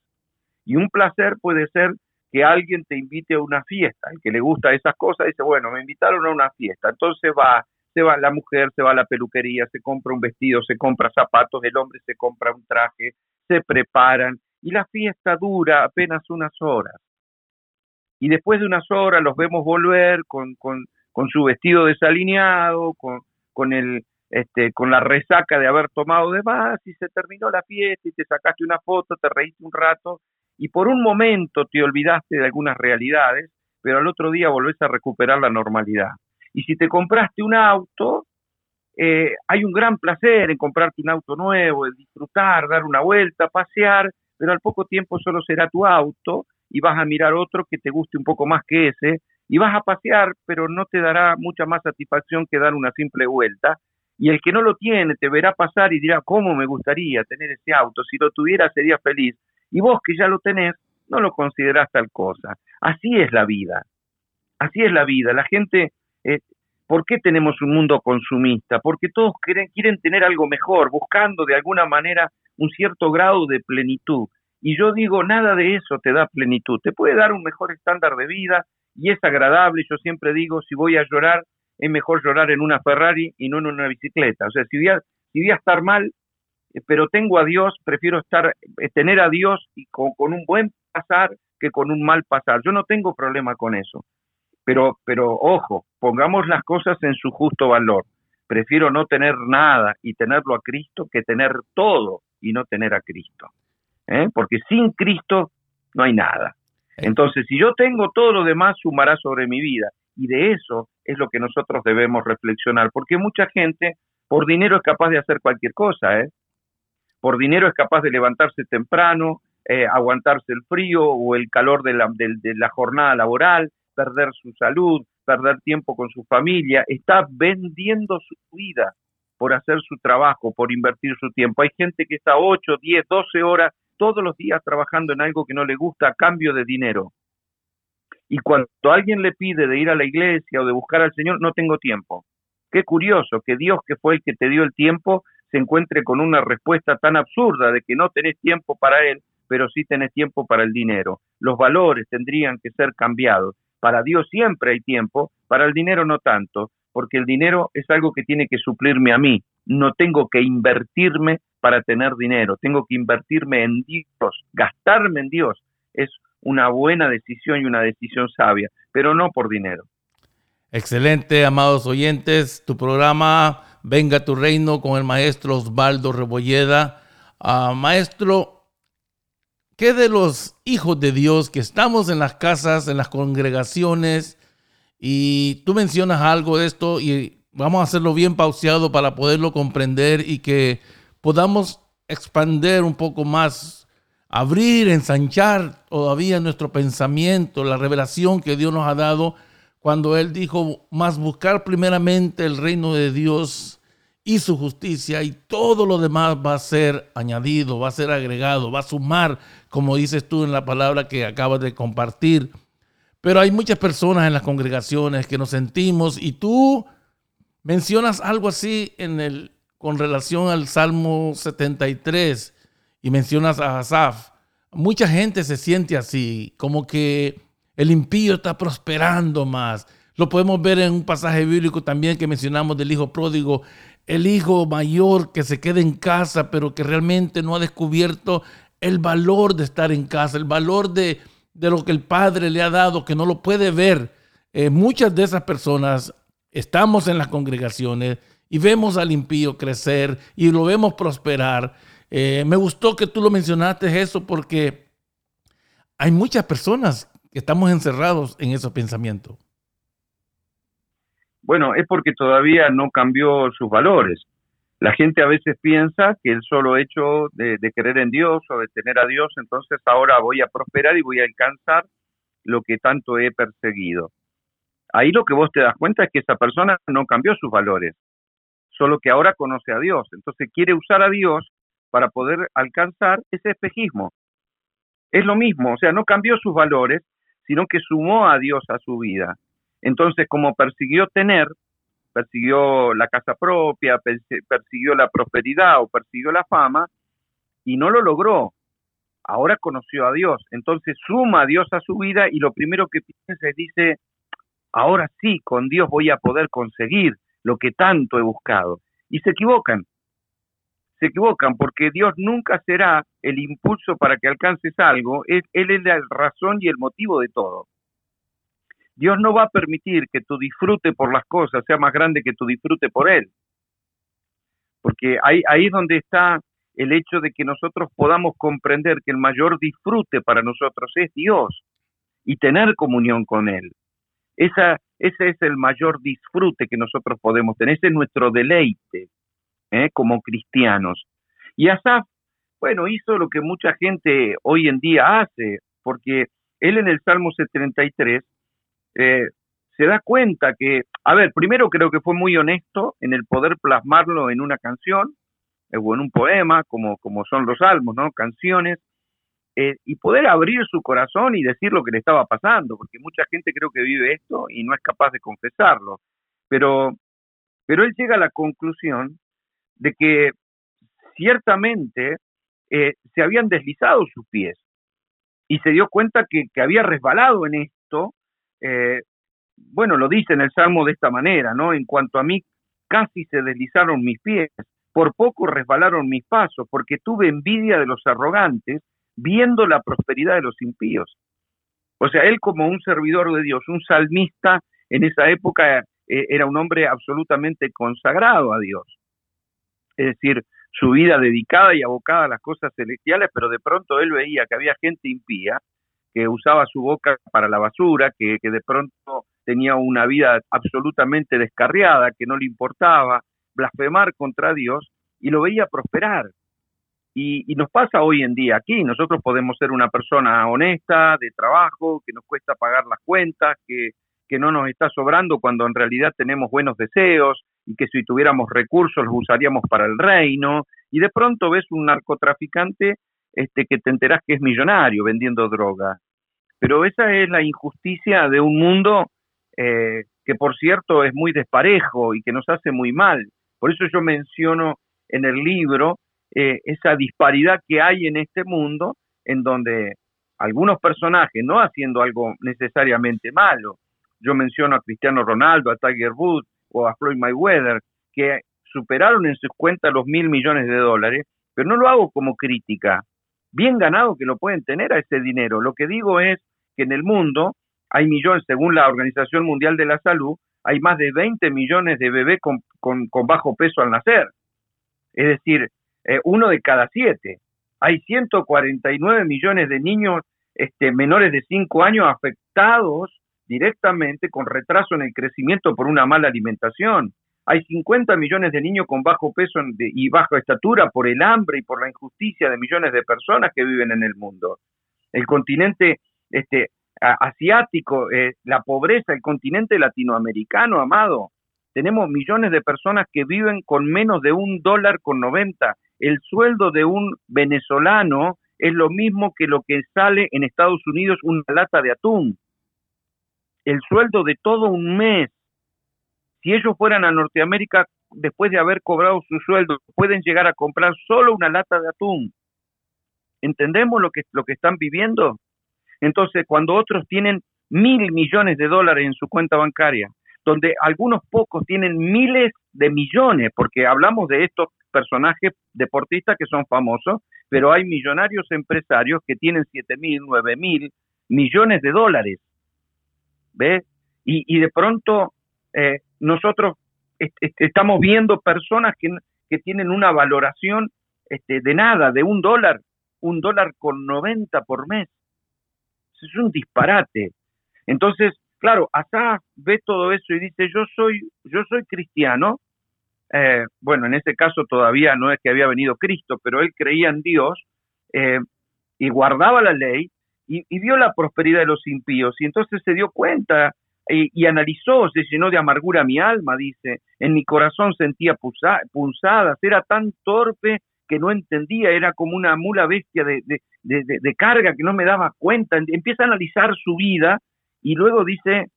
Y un placer puede ser que alguien te invite a una fiesta, el que le gusta esas cosas dice, bueno, me invitaron a una fiesta, entonces va, se va la mujer, se va a la peluquería, se compra un vestido, se compra zapatos, el hombre se compra un traje, se preparan y la fiesta dura apenas unas horas. Y después de unas horas los vemos volver con, con, con su vestido desalineado, con, con el, este, con la resaca de haber tomado de más y se terminó la fiesta y te sacaste una foto, te reíste un rato y por un momento te olvidaste de algunas realidades, pero al otro día volvés a recuperar la normalidad. Y si te compraste un auto, eh, hay un gran placer en comprarte un auto nuevo, de disfrutar, dar una vuelta, pasear, pero al poco tiempo solo será tu auto y vas a mirar otro que te guste un poco más que ese y vas a pasear, pero no te dará mucha más satisfacción que dar una simple vuelta y el que no lo tiene te verá pasar y dirá, ¿cómo me gustaría tener ese auto? Si lo tuviera sería feliz. Y vos que ya lo tenés, no lo considerás tal cosa. Así es la vida. Así es la vida. La gente, eh, ¿por qué tenemos un mundo consumista? Porque todos quieren, quieren tener algo mejor, buscando de alguna manera un cierto grado de plenitud. Y yo digo, nada de eso te da plenitud. Te puede dar un mejor estándar de vida y es agradable. Yo siempre digo, si voy a llorar, es mejor llorar en una Ferrari y no en una bicicleta. O sea, si voy a, si voy a estar mal, eh, pero tengo a Dios, prefiero estar, eh, tener a Dios y con, un buen pasar que con un mal pasar. Yo no tengo problema con eso. Pero, pero ojo, pongamos las cosas en su justo valor. Prefiero no tener nada y tenerlo a Cristo que tener todo y no tener a Cristo. ¿eh? Porque sin Cristo no hay nada. Entonces, si yo tengo todo lo demás, sumará sobre mi vida. Y de eso es lo que nosotros debemos reflexionar, porque mucha gente por dinero es capaz de hacer cualquier cosa, ¿eh? Por dinero es capaz de levantarse temprano, eh, aguantarse el frío o el calor de la, de la jornada laboral, perder su salud, perder tiempo con su familia, está vendiendo su vida por hacer su trabajo, por invertir su tiempo. Hay gente que está 8, 10, 12 horas todos los días trabajando en algo que no le gusta a cambio de dinero. Y cuando alguien le pide de ir a la iglesia o de buscar al Señor, no tengo tiempo. Qué curioso que Dios, que fue el que te dio el tiempo, se encuentre con una respuesta tan absurda de que no tenés tiempo para Él, pero sí tenés tiempo para el dinero. Los valores tendrían que ser cambiados. Para Dios siempre hay tiempo, para el dinero no tanto, porque el dinero es algo que tiene que suplirme a mí. No tengo que invertirme para tener dinero, tengo que invertirme en Dios, gastarme en Dios. Es una buena decisión y una decisión sabia, pero no por dinero. Excelente, amados oyentes, tu programa Venga tu Reino con el maestro Osvaldo Rebolleda. Ah, maestro, ¿qué de los hijos de Dios que estamos en las casas, en las congregaciones? Y tú mencionas algo de esto y vamos a hacerlo bien pauseado para poderlo comprender y que podamos expander un poco más abrir, ensanchar todavía nuestro pensamiento, la revelación que Dios nos ha dado cuando Él dijo, más buscar primeramente el reino de Dios y su justicia y todo lo demás va a ser añadido, va a ser agregado, va a sumar, como dices tú en la palabra que acabas de compartir. Pero hay muchas personas en las congregaciones que nos sentimos y tú mencionas algo así en el, con relación al Salmo 73 y mencionas a Asaf, mucha gente se siente así, como que el impío está prosperando más, Lo podemos ver en un pasaje bíblico también que mencionamos del hijo pródigo, el hijo mayor que se queda en casa, pero que realmente no ha descubierto el valor de estar en casa, el valor de, lo que el padre le ha dado, que no lo puede ver. Eh, muchas de esas personas estamos en las congregaciones y vemos al impío crecer y lo vemos prosperar. Eh, me gustó que tú lo mencionaste eso porque hay muchas personas que estamos encerrados en esos pensamientos. Bueno, es porque todavía no cambió sus valores. La gente a veces piensa que el solo hecho de, de creer en Dios o de tener a Dios, entonces ahora voy a prosperar y voy a alcanzar lo que tanto he perseguido. Ahí lo que vos te das cuenta es que esa persona no cambió sus valores, solo que ahora conoce a Dios. Entonces quiere usar a Dios para poder alcanzar ese espejismo. Es lo mismo, o sea, no cambió sus valores, sino que sumó a Dios a su vida. Entonces, como persiguió tener, persiguió la casa propia, persiguió la prosperidad o persiguió la fama, y no lo logró. Ahora conoció a Dios, entonces suma a Dios a su vida y lo primero que piensa es, dice, ahora sí, con Dios voy a poder conseguir lo que tanto he buscado. Y se equivocan, se equivocan porque Dios nunca será el impulso para que alcances algo, Él es la razón y el motivo de todo. Dios no va a permitir que tu disfrute por las cosas sea más grande que tu disfrute por Él. Porque ahí, ahí es donde está el hecho de que nosotros podamos comprender que el mayor disfrute para nosotros es Dios y tener comunión con Él. Esa, ese es el mayor disfrute que nosotros podemos tener, ese es nuestro deleite. ¿Eh? como cristianos. Y Asaf, bueno, hizo lo que mucha gente hoy en día hace, porque él en el Salmo 73 eh, se da cuenta que, a ver, primero creo que fue muy honesto en el poder plasmarlo en una canción eh, o en un poema, como, como son los salmos, ¿no? Canciones, y poder abrir su corazón y decir lo que le estaba pasando, porque mucha gente creo que vive esto y no es capaz de confesarlo. Pero, pero él llega a la conclusión de que ciertamente eh, se habían deslizado sus pies y se dio cuenta que, había resbalado en esto. Eh, bueno, lo dice en el Salmo de esta manera, ¿no? En cuanto a mí, casi se deslizaron mis pies, por poco resbalaron mis pasos, porque tuve envidia de los arrogantes, viendo la prosperidad de los impíos. O sea, él como un servidor de Dios, un salmista, en esa época eh, era un hombre absolutamente consagrado a Dios es decir, su vida dedicada y abocada a las cosas celestiales, pero de pronto él veía que había gente impía que usaba su boca para la basura, que, de pronto tenía una vida absolutamente descarriada, que no le importaba blasfemar contra Dios, y lo veía prosperar. Y, y, nos pasa hoy en día aquí, nosotros podemos ser una persona honesta, de trabajo, que nos cuesta pagar las cuentas, que, que no nos está sobrando cuando en realidad tenemos buenos deseos, y que si tuviéramos recursos los usaríamos para el reino, y de pronto ves un narcotraficante este, que te enterás que es millonario vendiendo droga. Pero esa es la injusticia de un mundo eh, que, por cierto, es muy desparejo y que nos hace muy mal. Por eso yo menciono en el libro eh, esa disparidad que hay en este mundo, en donde algunos personajes, no haciendo algo necesariamente malo, yo menciono a Cristiano Ronaldo, a Tiger Woods, o a Floyd Mayweather, que superaron en sus cuentas los mil millones de dólares, pero no lo hago como crítica. Bien ganado que lo pueden tener a ese dinero. Lo que digo es que en el mundo hay millones, según la Organización Mundial de la Salud, hay más de 20 millones de bebés con, con, bajo peso al nacer. Es decir, eh, uno de cada siete. Hay 149 millones de niños este, menores de 5 años afectados directamente con retraso en el crecimiento por una mala alimentación. Hay 50 millones de niños con bajo peso y baja estatura por el hambre y por la injusticia de millones de personas que viven en el mundo. El continente este, asiático, eh, la pobreza, el continente latinoamericano, amado. Tenemos millones de personas que viven con menos de un dólar con 90. El sueldo de un venezolano es lo mismo que lo que sale en Estados Unidos una lata de atún el sueldo de todo un mes. Si ellos fueran a Norteamérica, después de haber cobrado su sueldo, pueden llegar a comprar solo una lata de atún. ¿Entendemos lo que, lo que están viviendo? Entonces, cuando otros tienen mil millones de dólares en su cuenta bancaria, donde algunos pocos tienen miles de millones, porque hablamos de estos personajes deportistas que son famosos, pero hay millonarios empresarios que tienen siete mil, nueve mil millones de dólares. ¿Ves? Y, de pronto eh, nosotros estamos viendo personas que, que tienen una valoración este, de nada, de un dólar, un dólar con 90 por mes. Es un disparate. Entonces, claro, Asaf ve todo eso y dice, yo soy, yo soy cristiano. Eh, bueno, en ese caso todavía no es que había venido Cristo, pero él creía en Dios eh, y guardaba la ley y, vio la prosperidad de los impíos y entonces se dio cuenta y, y, analizó, se llenó de amargura mi alma, dice, en mi corazón sentía punzadas, era tan torpe que no entendía, era como una mula bestia de, de, carga que no me daba cuenta. Empieza a analizar su vida y luego dice,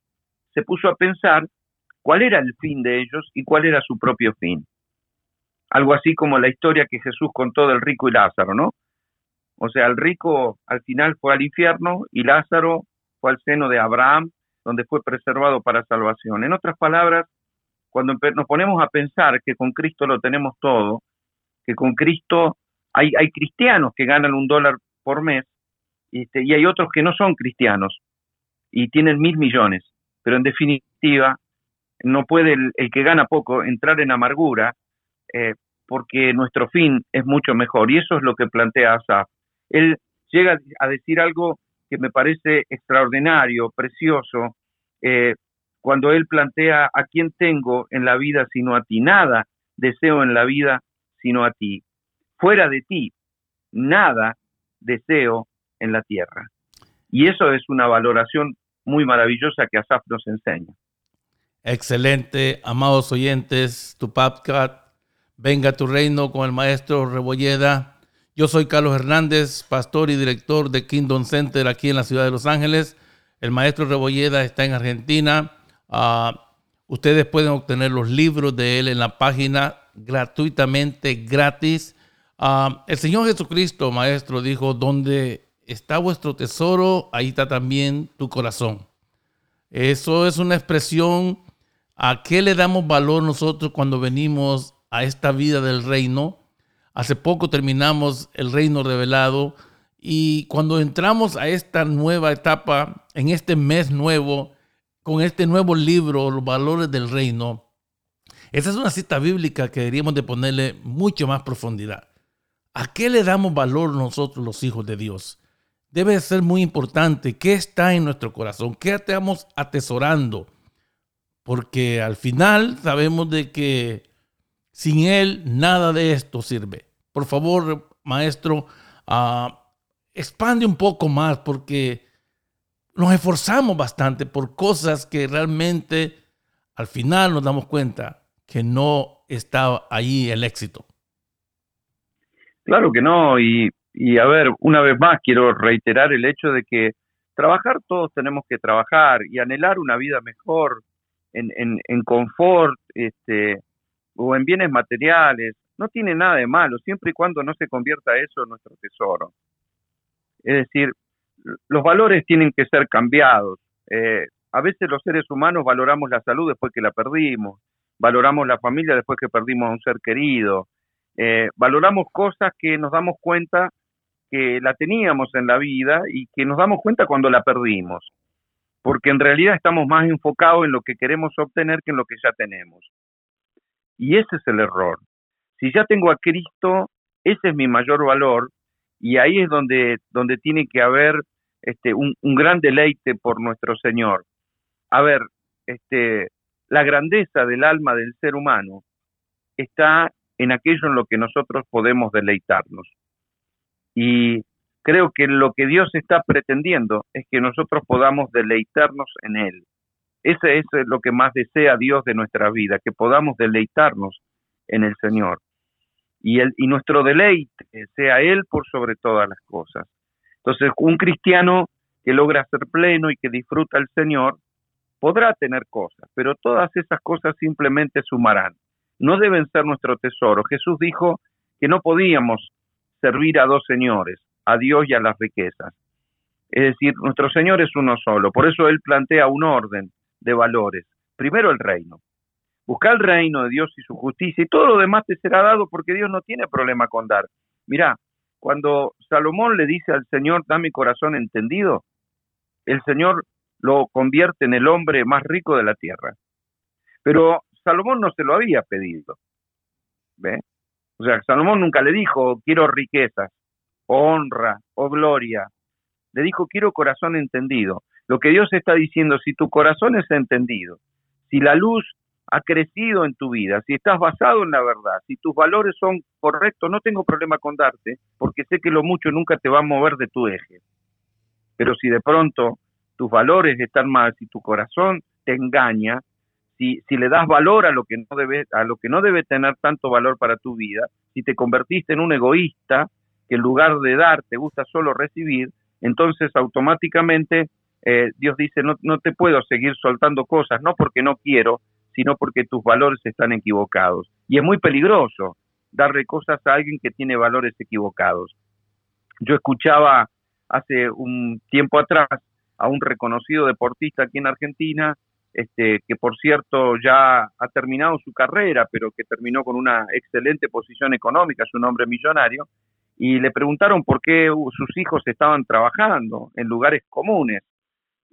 se puso a pensar cuál era el fin de ellos y cuál era su propio fin. Algo así como la historia que Jesús contó del rico y Lázaro, ¿no? O sea, el rico al final fue al infierno y Lázaro fue al seno de Abraham, donde fue preservado para salvación. En otras palabras, cuando nos ponemos a pensar que con Cristo lo tenemos todo, que con Cristo hay, hay cristianos que ganan un dólar por mes este, y hay otros que no son cristianos y tienen mil millones, pero en definitiva no puede el, que gana poco entrar en amargura eh, porque nuestro fin es mucho mejor y eso es lo que plantea Asaf. Él llega a decir algo que me parece extraordinario, precioso, eh, cuando él plantea a quién tengo en la vida sino a ti, nada deseo en la vida sino a ti. Fuera de ti, nada deseo en la tierra. Y eso es una valoración muy maravillosa que Asaf nos enseña. Excelente, amados oyentes, tu podcast, venga tu reino con el maestro Rebolleda. Yo soy Carlos Hernández, pastor y director de Kingdom Center aquí en la ciudad de Los Ángeles. El maestro Rebolleda está en Argentina. Ah, ustedes pueden obtener los libros de él en la página gratuitamente, gratis. Ah, el Señor Jesucristo, Maestro, dijo, donde está vuestro tesoro, ahí está también tu corazón. Eso es una expresión a qué le damos valor nosotros cuando venimos a esta vida del reino. Hace poco terminamos el reino revelado y cuando entramos a esta nueva etapa, en este mes nuevo, con este nuevo libro, los valores del reino, esa es una cita bíblica que deberíamos de ponerle mucho más profundidad. ¿A qué le damos valor nosotros los hijos de Dios? Debe ser muy importante qué está en nuestro corazón, qué estamos atesorando, porque al final sabemos de que sin Él nada de esto sirve. Por favor, maestro, ah, expande un poco más porque nos esforzamos bastante por cosas que realmente al final nos damos cuenta que no está ahí el éxito. Claro que no, y, a ver, una vez más quiero reiterar el hecho de que trabajar todos tenemos que trabajar y anhelar una vida mejor en, en, confort este, o en bienes materiales, no tiene nada de malo, siempre y cuando no se convierta eso en nuestro tesoro. Es decir, los valores tienen que ser cambiados. Eh, a veces los seres humanos valoramos la salud después que la perdimos, valoramos la familia después que perdimos a un ser querido, eh, valoramos cosas que nos damos cuenta que la teníamos en la vida y que nos damos cuenta cuando la perdimos, porque en realidad estamos más enfocados en lo que queremos obtener que en lo que ya tenemos. Y ese es el error. Si ya tengo a Cristo, ese es mi mayor valor y ahí es donde, donde tiene que haber este, un, gran deleite por nuestro Señor. A ver, este, la grandeza del alma del ser humano está en aquello en lo que nosotros podemos deleitarnos. Y creo que lo que Dios está pretendiendo es que nosotros podamos deleitarnos en Él. Ese es lo que más desea Dios de nuestra vida, que podamos deleitarnos en el Señor. Y, el, y nuestro deleite sea Él por sobre todas las cosas. Entonces, un cristiano que logra ser pleno y que disfruta al Señor, podrá tener cosas, pero todas esas cosas simplemente sumarán. No deben ser nuestro tesoro. Jesús dijo que no podíamos servir a dos señores, a Dios y a las riquezas. Es decir, nuestro Señor es uno solo, por eso Él plantea un orden de valores. Primero el reino. Busca el reino de Dios y su justicia y todo lo demás te será dado porque Dios no tiene problema con dar. Mirá, cuando Salomón le dice al Señor, dame corazón entendido, el Señor lo convierte en el hombre más rico de la tierra. Pero Salomón no se lo había pedido. ¿Ve? O sea, Salomón nunca le dijo, quiero riquezas, honra, o gloria. Le dijo, quiero corazón entendido. Lo que Dios está diciendo, si tu corazón es entendido, si la luz ha crecido en tu vida, si estás basado en la verdad, si tus valores son correctos, no tengo problema con darte, porque sé que lo mucho nunca te va a mover de tu eje. Pero si de pronto tus valores están mal, si tu corazón te engaña, si, si le das valor a lo que no debe, a lo que no debe tener tanto valor para tu vida, si te convertiste en un egoísta que en lugar de dar te gusta solo recibir, entonces automáticamente eh, Dios dice no, no te puedo seguir soltando cosas, no porque no quiero, sino porque tus valores están equivocados. Y es muy peligroso darle cosas a alguien que tiene valores equivocados. Yo escuchaba hace un tiempo atrás a un reconocido deportista aquí en Argentina, este, que por cierto ya ha terminado su carrera, pero que terminó con una excelente posición económica, es un hombre millonario, y le preguntaron por qué sus hijos estaban trabajando en lugares comunes.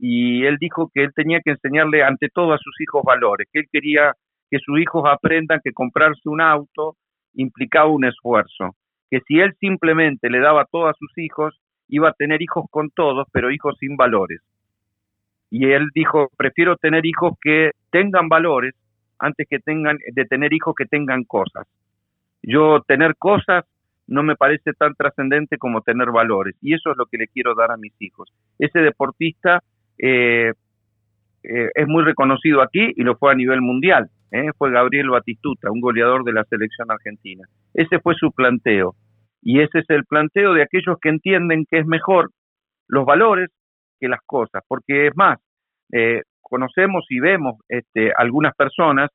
Y él dijo que él tenía que enseñarle ante todo a sus hijos valores, que él quería que sus hijos aprendan que comprarse un auto implicaba un esfuerzo, que si él simplemente le daba todo a sus hijos, iba a tener hijos con todos, pero hijos sin valores. Y él dijo, prefiero tener hijos que tengan valores antes que tengan de tener hijos que tengan cosas. Yo tener cosas no me parece tan trascendente como tener valores y eso es lo que le quiero dar a mis hijos. Ese deportista eh, eh, es muy reconocido aquí y lo fue a nivel mundial. ¿eh? Fue Gabriel Batistuta, un goleador de la selección argentina. Ese fue su planteo. Y ese es el planteo de aquellos que entienden que es mejor los valores que las cosas, porque es más, eh, conocemos y vemos este, algunas personas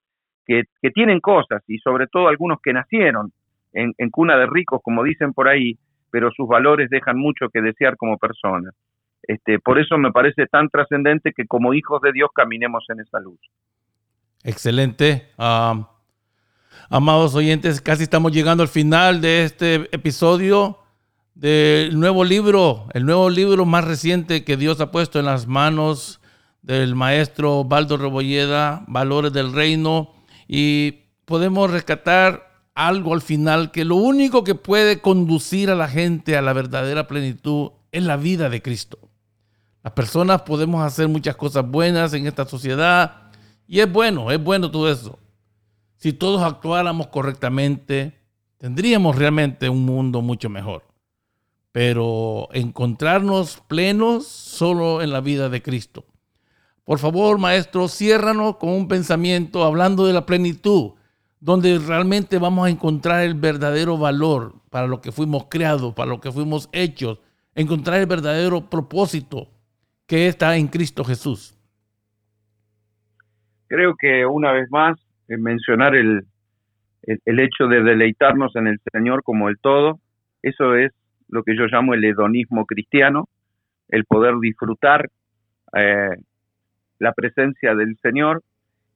que, que, tienen cosas y sobre todo algunos que nacieron en, en, cuna de ricos, como dicen por ahí, pero sus valores dejan mucho que desear como personas. Este, por eso me parece tan trascendente que como hijos de Dios caminemos en esa luz. Excelente. Amados oyentes, casi estamos llegando al final de este episodio del nuevo libro, el nuevo libro más reciente que Dios ha puesto en las manos del maestro Baldo Rebolleda, Valores del Reino, y podemos rescatar algo al final que lo único que puede conducir a la gente a la verdadera plenitud es la vida de Cristo. Las personas podemos hacer muchas cosas buenas en esta sociedad y es bueno, es bueno todo eso si todos actuáramos correctamente, tendríamos realmente un mundo mucho mejor. Pero encontrarnos plenos solo en la vida de Cristo. Por favor, maestro, ciérranos con un pensamiento hablando de la plenitud, donde realmente vamos a encontrar el verdadero valor para lo que fuimos creados, para lo que fuimos hechos, encontrar el verdadero propósito que está en Cristo Jesús. Creo que una vez más mencionar el, el, hecho de deleitarnos en el Señor como el todo. Eso es lo que yo llamo el hedonismo cristiano, el poder disfrutar eh, la presencia del Señor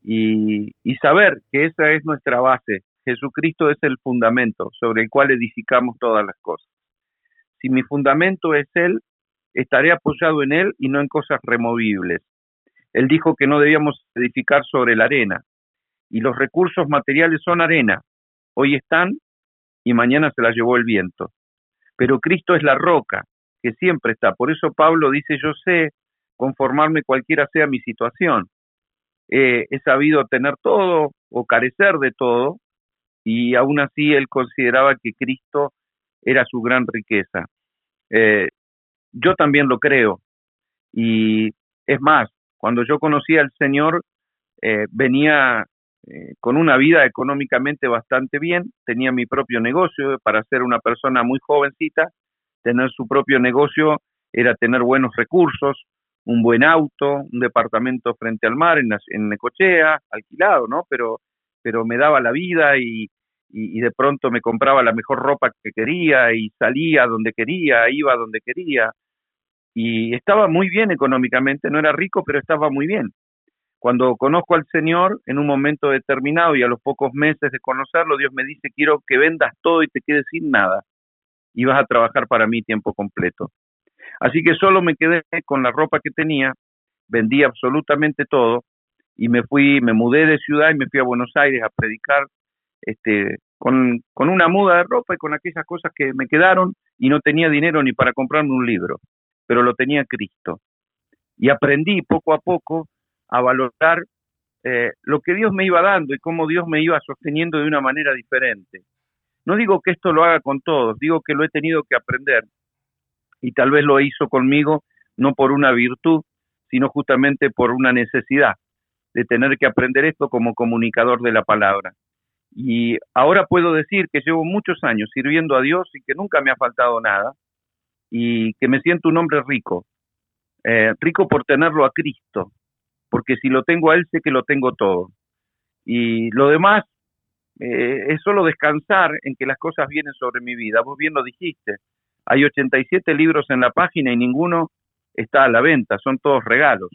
y, y, saber que esa es nuestra base. Jesucristo es el fundamento sobre el cual edificamos todas las cosas. Si mi fundamento es Él, estaré apoyado en Él y no en cosas removibles. Él dijo que no debíamos edificar sobre la arena, y los recursos materiales son arena. Hoy están y mañana se las llevó el viento. Pero Cristo es la roca que siempre está. Por eso Pablo dice, yo sé conformarme cualquiera sea mi situación. he sabido tener todo o carecer de todo y aún así él consideraba que Cristo era su gran riqueza. Eh, yo también lo creo. Y es más, cuando yo conocí al Señor, eh, venía eh, con una vida económicamente bastante bien, tenía mi propio negocio, para ser una persona muy jovencita, tener su propio negocio era tener buenos recursos, un buen auto, un departamento frente al mar en, en Necochea, alquilado, ¿no? Pero, pero me daba la vida y, y, de pronto me compraba la mejor ropa que quería y salía donde quería, iba donde quería. y estaba muy bien económicamente, no era rico, pero estaba muy bien. Cuando conozco al Señor, en un momento determinado y a los pocos meses de conocerlo, Dios me dice, quiero que vendas todo y te quedes sin nada y vas a trabajar para mí tiempo completo. Así que solo me quedé con la ropa que tenía, vendí absolutamente todo y me fui, me mudé de ciudad y me fui a Buenos Aires a predicar este, con, una muda de ropa y con aquellas cosas que me quedaron y no tenía dinero ni para comprarme un libro, pero lo tenía Cristo. Y aprendí poco a poco a valorar eh, lo que Dios me iba dando y cómo Dios me iba sosteniendo de una manera diferente. No digo que esto lo haga con todos, digo que lo he tenido que aprender y tal vez lo hizo conmigo no por una virtud, sino justamente por una necesidad de tener que aprender esto como comunicador de la palabra. Y ahora puedo decir que llevo muchos años sirviendo a Dios y que nunca me ha faltado nada y que me siento un hombre rico, eh, rico por tenerlo a Cristo, porque si lo tengo a Él sé que lo tengo todo. Y lo demás eh, es solo descansar en que las cosas vienen sobre mi vida. Vos bien lo dijiste, hay 87 libros en la página y ninguno está a la venta, son todos regalos.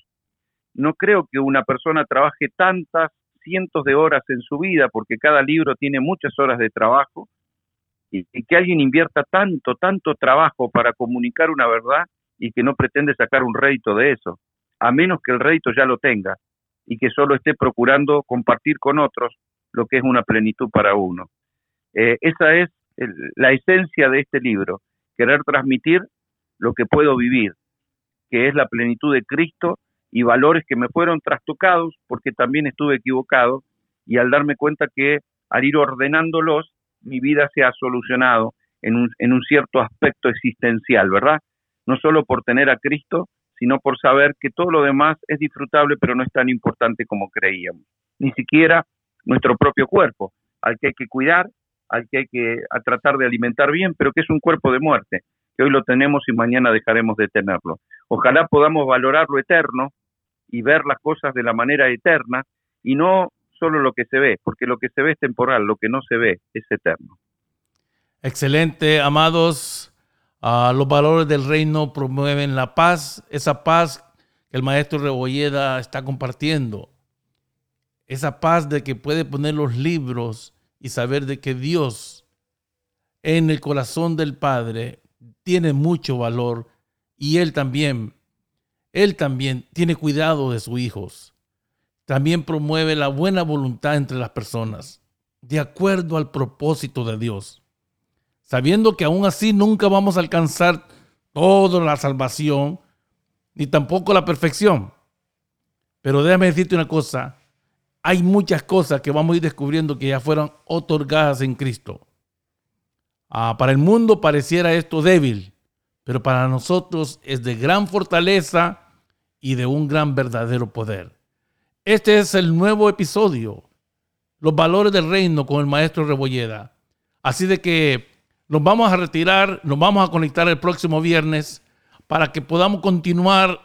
No creo que una persona trabaje tantas cientos de horas en su vida, porque cada libro tiene muchas horas de trabajo, y, que alguien invierta tanto, tanto trabajo para comunicar una verdad y que no pretende sacar un rédito de eso a menos que el rédito ya lo tenga y que solo esté procurando compartir con otros lo que es una plenitud para uno. Eh, esa es la esencia de este libro, querer transmitir lo que puedo vivir, que es la plenitud de Cristo y valores que me fueron trastocados porque también estuve equivocado y al darme cuenta que al ir ordenándolos, mi vida se ha solucionado en un, en un cierto aspecto existencial, ¿verdad? No solo por tener a Cristo, sino por saber que todo lo demás es disfrutable, pero no es tan importante como creíamos. Ni siquiera nuestro propio cuerpo, al que hay que cuidar, al que hay que tratar de alimentar bien, pero que es un cuerpo de muerte, que hoy lo tenemos y mañana dejaremos de tenerlo. Ojalá podamos valorar lo eterno y ver las cosas de la manera eterna y no solo lo que se ve, porque lo que se ve es temporal, lo que no se ve es eterno. Excelente, amados. Ah, los valores del reino promueven la paz, esa paz que el maestro Rebolleda está compartiendo. Esa paz de que puede poner los libros y saber de que Dios en el corazón del Padre tiene mucho valor y Él también, Él también tiene cuidado de sus hijos. También promueve la buena voluntad entre las personas, de acuerdo al propósito de Dios sabiendo que aún así nunca vamos a alcanzar toda la salvación, ni tampoco la perfección. Pero déjame decirte una cosa, hay muchas cosas que vamos a ir descubriendo que ya fueron otorgadas en Cristo. Ah, para el mundo pareciera esto débil, pero para nosotros es de gran fortaleza y de un gran verdadero poder. Este es el nuevo episodio, los valores del reino con el maestro Rebolleda. Así de que nos vamos a retirar, nos vamos a conectar el próximo viernes para que podamos continuar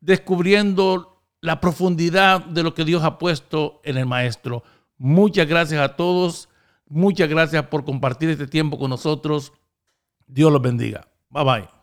descubriendo la profundidad de lo que Dios ha puesto en el Maestro. Muchas gracias a todos. Muchas gracias por compartir este tiempo con nosotros. Dios los bendiga. Bye bye.